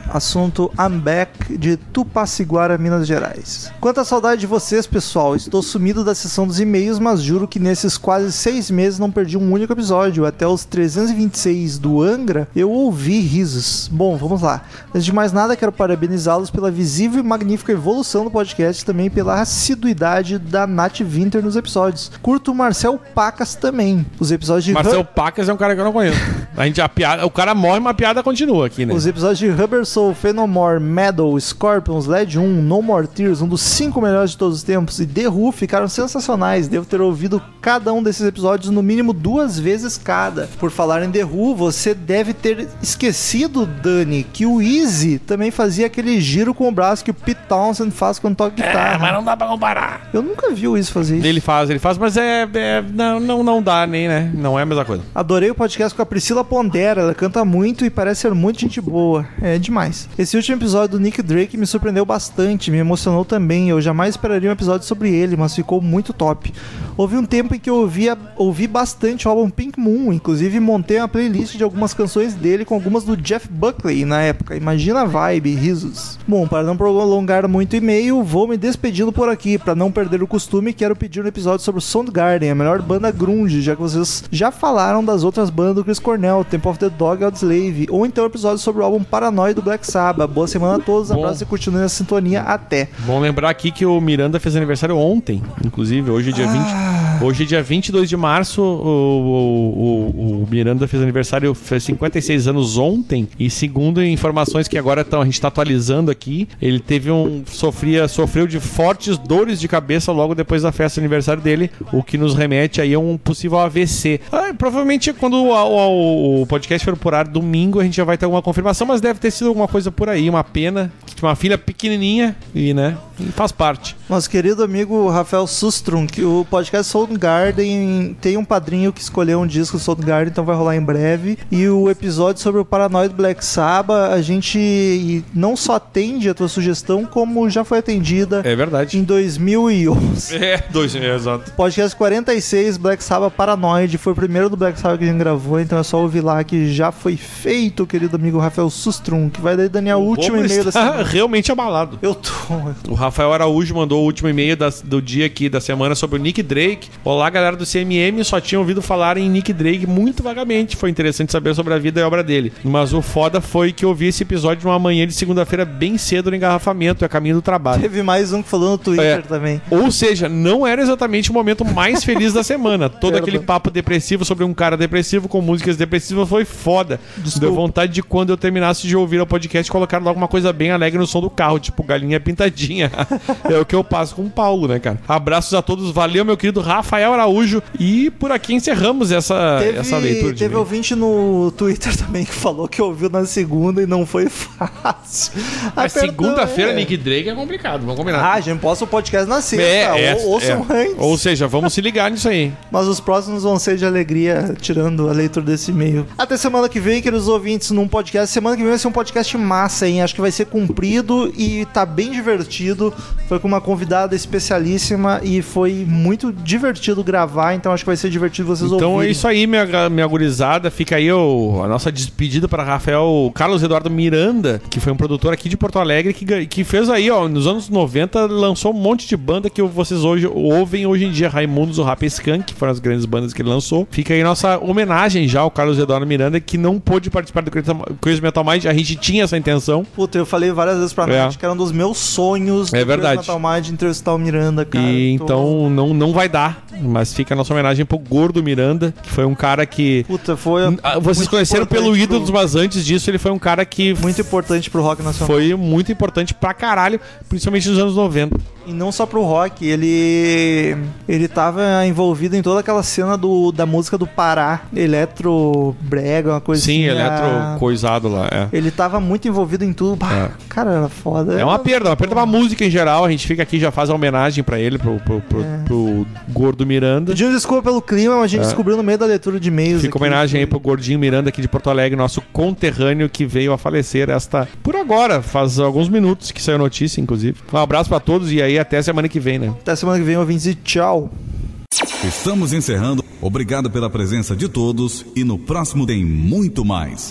assunto I'm Back de Tupaciguara, Minas Gerais. Quanta saudade de vocês, pessoal. Estou sumido da sessão dos e-mails, mas juro que nesses quase seis meses não perdi um único episódio. Até os 326 do Angra, eu ouvi risos. Bom, vamos lá. Antes de mais nada, quero parabenizá-los pela visível e magnífica evolução do podcast e também pela assiduidade da Nath Winter nos episódios. Curto o Marcel Pacas também. Os episódios de Marcel Pacas é um cara que eu não conheço. A gente, a piada, o cara morre, mas a piada continua aqui, né? Os episódios de Rubber Soul, Phenomore, Metal, Scorpions, LED 1, No More Tears, um dos cinco melhores de todos os tempos, e The Who ficaram sensacionais. Devo ter ouvido cada um desses episódios no mínimo duas vezes cada. Por falar em The Who, você deve ter esquecido, Dani, que o Easy também fazia aquele giro com o braço que o Pete Townsend faz quando toca guitarra. É, mas não dá pra comparar. Eu nunca vi o Easy fazer isso. Ele faz, ele faz, mas é. é- não, não, não dá nem, né? Não é a mesma coisa. Adorei o podcast com a Priscila Pondera, ela canta muito e parece ser muito gente boa. É demais. Esse último episódio do Nick Drake me surpreendeu bastante, me emocionou também. Eu jamais esperaria um episódio sobre ele, mas ficou muito top. Houve um tempo em que eu ouvia, ouvi bastante o álbum Pink Moon, inclusive montei uma playlist de algumas canções dele com algumas do Jeff Buckley na época. Imagina a vibe, risos. Bom, para não prolongar muito o e-mail, vou me despedindo por aqui. Para não perder o costume, quero pedir um episódio sobre Soundgarden, a melhor banda grunge, já que vocês já falaram das outras bandas do Chris Cornell, Temple of the Dog e Audioslave, ou então um episódio sobre o álbum Paranoid do Black Sabbath. Boa semana a todos, abraço e continue a sintonia até. Bom lembrar aqui que o Miranda fez aniversário ontem, inclusive, hoje é dia 20. Hoje é dia 22 de março, o, o, o- o Miranda fez aniversário, fez 56 anos ontem, e segundo informações que agora tão, a gente está atualizando aqui, ele teve um. sofria, sofreu de fortes dores de cabeça logo depois da festa de aniversário dele, o que nos remete aí a um possível AVC. Ah, provavelmente quando o, o- o podcast for por ar domingo, a gente já vai ter alguma confirmação, mas deve ter sido alguma coisa por aí, uma pena. Tinha uma filha pequenininha e, né, faz parte. Nosso querido amigo Rafael Sustrum, que o podcast Soundgarden tem um padrinho que escolheu um disco do Soundgarden, então vai rolar em breve. E o episódio sobre o Paranoid Black Sabbath, a gente não só atende a tua sugestão, como já foi atendida É verdade. em 2011. É, dois, é, exato. Podcast 46, Black Sabbath Paranoid, foi o primeiro do Black Sabbath que a gente gravou, então é só ouvir lá que já foi feito, querido amigo Rafael Sustrum, que vai daí, Daniel, o último e-mail da semana. realmente abalado. Eu tô. O Rafael Araújo mandou o último e-mail das- do dia aqui da semana sobre o Nick Drake. Olá, galera do CMM, só tinha ouvido falar em Nick Drake muito vagamente. Foi interessante saber sobre a vida e obra dele. Mas o foda foi que eu vi esse episódio numa manhã de segunda-feira bem cedo no engarrafamento, a caminho do trabalho. Teve mais um que falou no Twitter É. também. Ou seja, não era exatamente o momento mais feliz da semana. Todo aquele papo depressivo sobre um cara depressivo com músicas depressivas foi foda. Desculpa. Deu vontade de quando eu terminasse de ouvir o podcast colocar logo uma coisa bem alegre no som do carro, tipo galinha pintadinha. é o que eu passo com o Paulo, né, cara? Abraços a todos, valeu, meu querido Rafael Araújo. E por aqui encerramos essa, Teve, essa leitura de teve e-mail. ouvinte no Twitter também que falou que ouviu na segunda e não foi fácil. Mas perdão, segunda-feira, é. Nick Drake é complicado, vamos combinar. Ah, a gente posta o podcast na sexta. É, é, ou, ouçam é. antes. Ou seja, vamos se ligar nisso aí. Mas os próximos vão ser de alegria, tirando a leitura desse e-mail. Até semana que vem, queridos ouvintes, num podcast. Semana que vem vai ser um podcast massa, hein? Acho que vai ser comprido e tá bem divertido. Foi com uma convidada especialíssima e foi muito divertido gravar, então acho que vai ser divertido vocês Então ouvirem. é isso aí, minha, minha gurizada. Fica aí o- a nossa despedida para Rafael Carlos Eduardo Miranda, que foi um produtor aqui de Porto Alegre, que, que fez aí, ó, nos anos 90, lançou um monte de banda que vocês hoje ouvem hoje em dia. Raimundos, o Rap Skunk, que foram as grandes bandas que ele lançou. Fica aí nossa homenagem já ao Carlos Eduardo Miranda, que não pôde participar do Crazy Metal Mind. A gente tinha essa intenção. Puta, eu falei várias vezes pra É. Nath que era um dos meus sonhos É do verdade. Crazy Metal Mind entrevistar o Miranda, cara. e Tô- então não, não vai dar. mas fica a nossa homenagem pro Gordo Miranda, que foi um cara que. Puta, foi. Ah, Vocês conheceram pelo Ídolos, pro- mas antes disso ele foi um cara que Muito importante pro rock nacional. foi muito importante pra caralho, principalmente nos anos 90. E não só pro rock, ele ele tava envolvido em toda aquela cena do, da música do Pará, eletro brega, uma coisa Sim, assim. eletro a- coisado lá. É. Ele tava muito envolvido em tudo. Bah, É. Cara, era foda. É uma perda, uma perda pra música em geral. A gente fica aqui já faz a homenagem pra ele, pro, pro, pro- É. pro Gordo Miranda. Pedimos desculpa pelo clima, mas a gente É. descobriu no meio da leitura de e-mails. Fica aqui. homenagem aí pro Gordinho Miranda aqui de Porto Alegre, nosso conterrâneo que veio a falecer esta por agora, faz alguns minutos que saiu a notícia, inclusive. Um abraço pra todos e aí até semana que vem, né? Até semana que vem, ouvintes, e tchau. Estamos encerrando. Obrigado pela presença de todos e no próximo tem muito mais.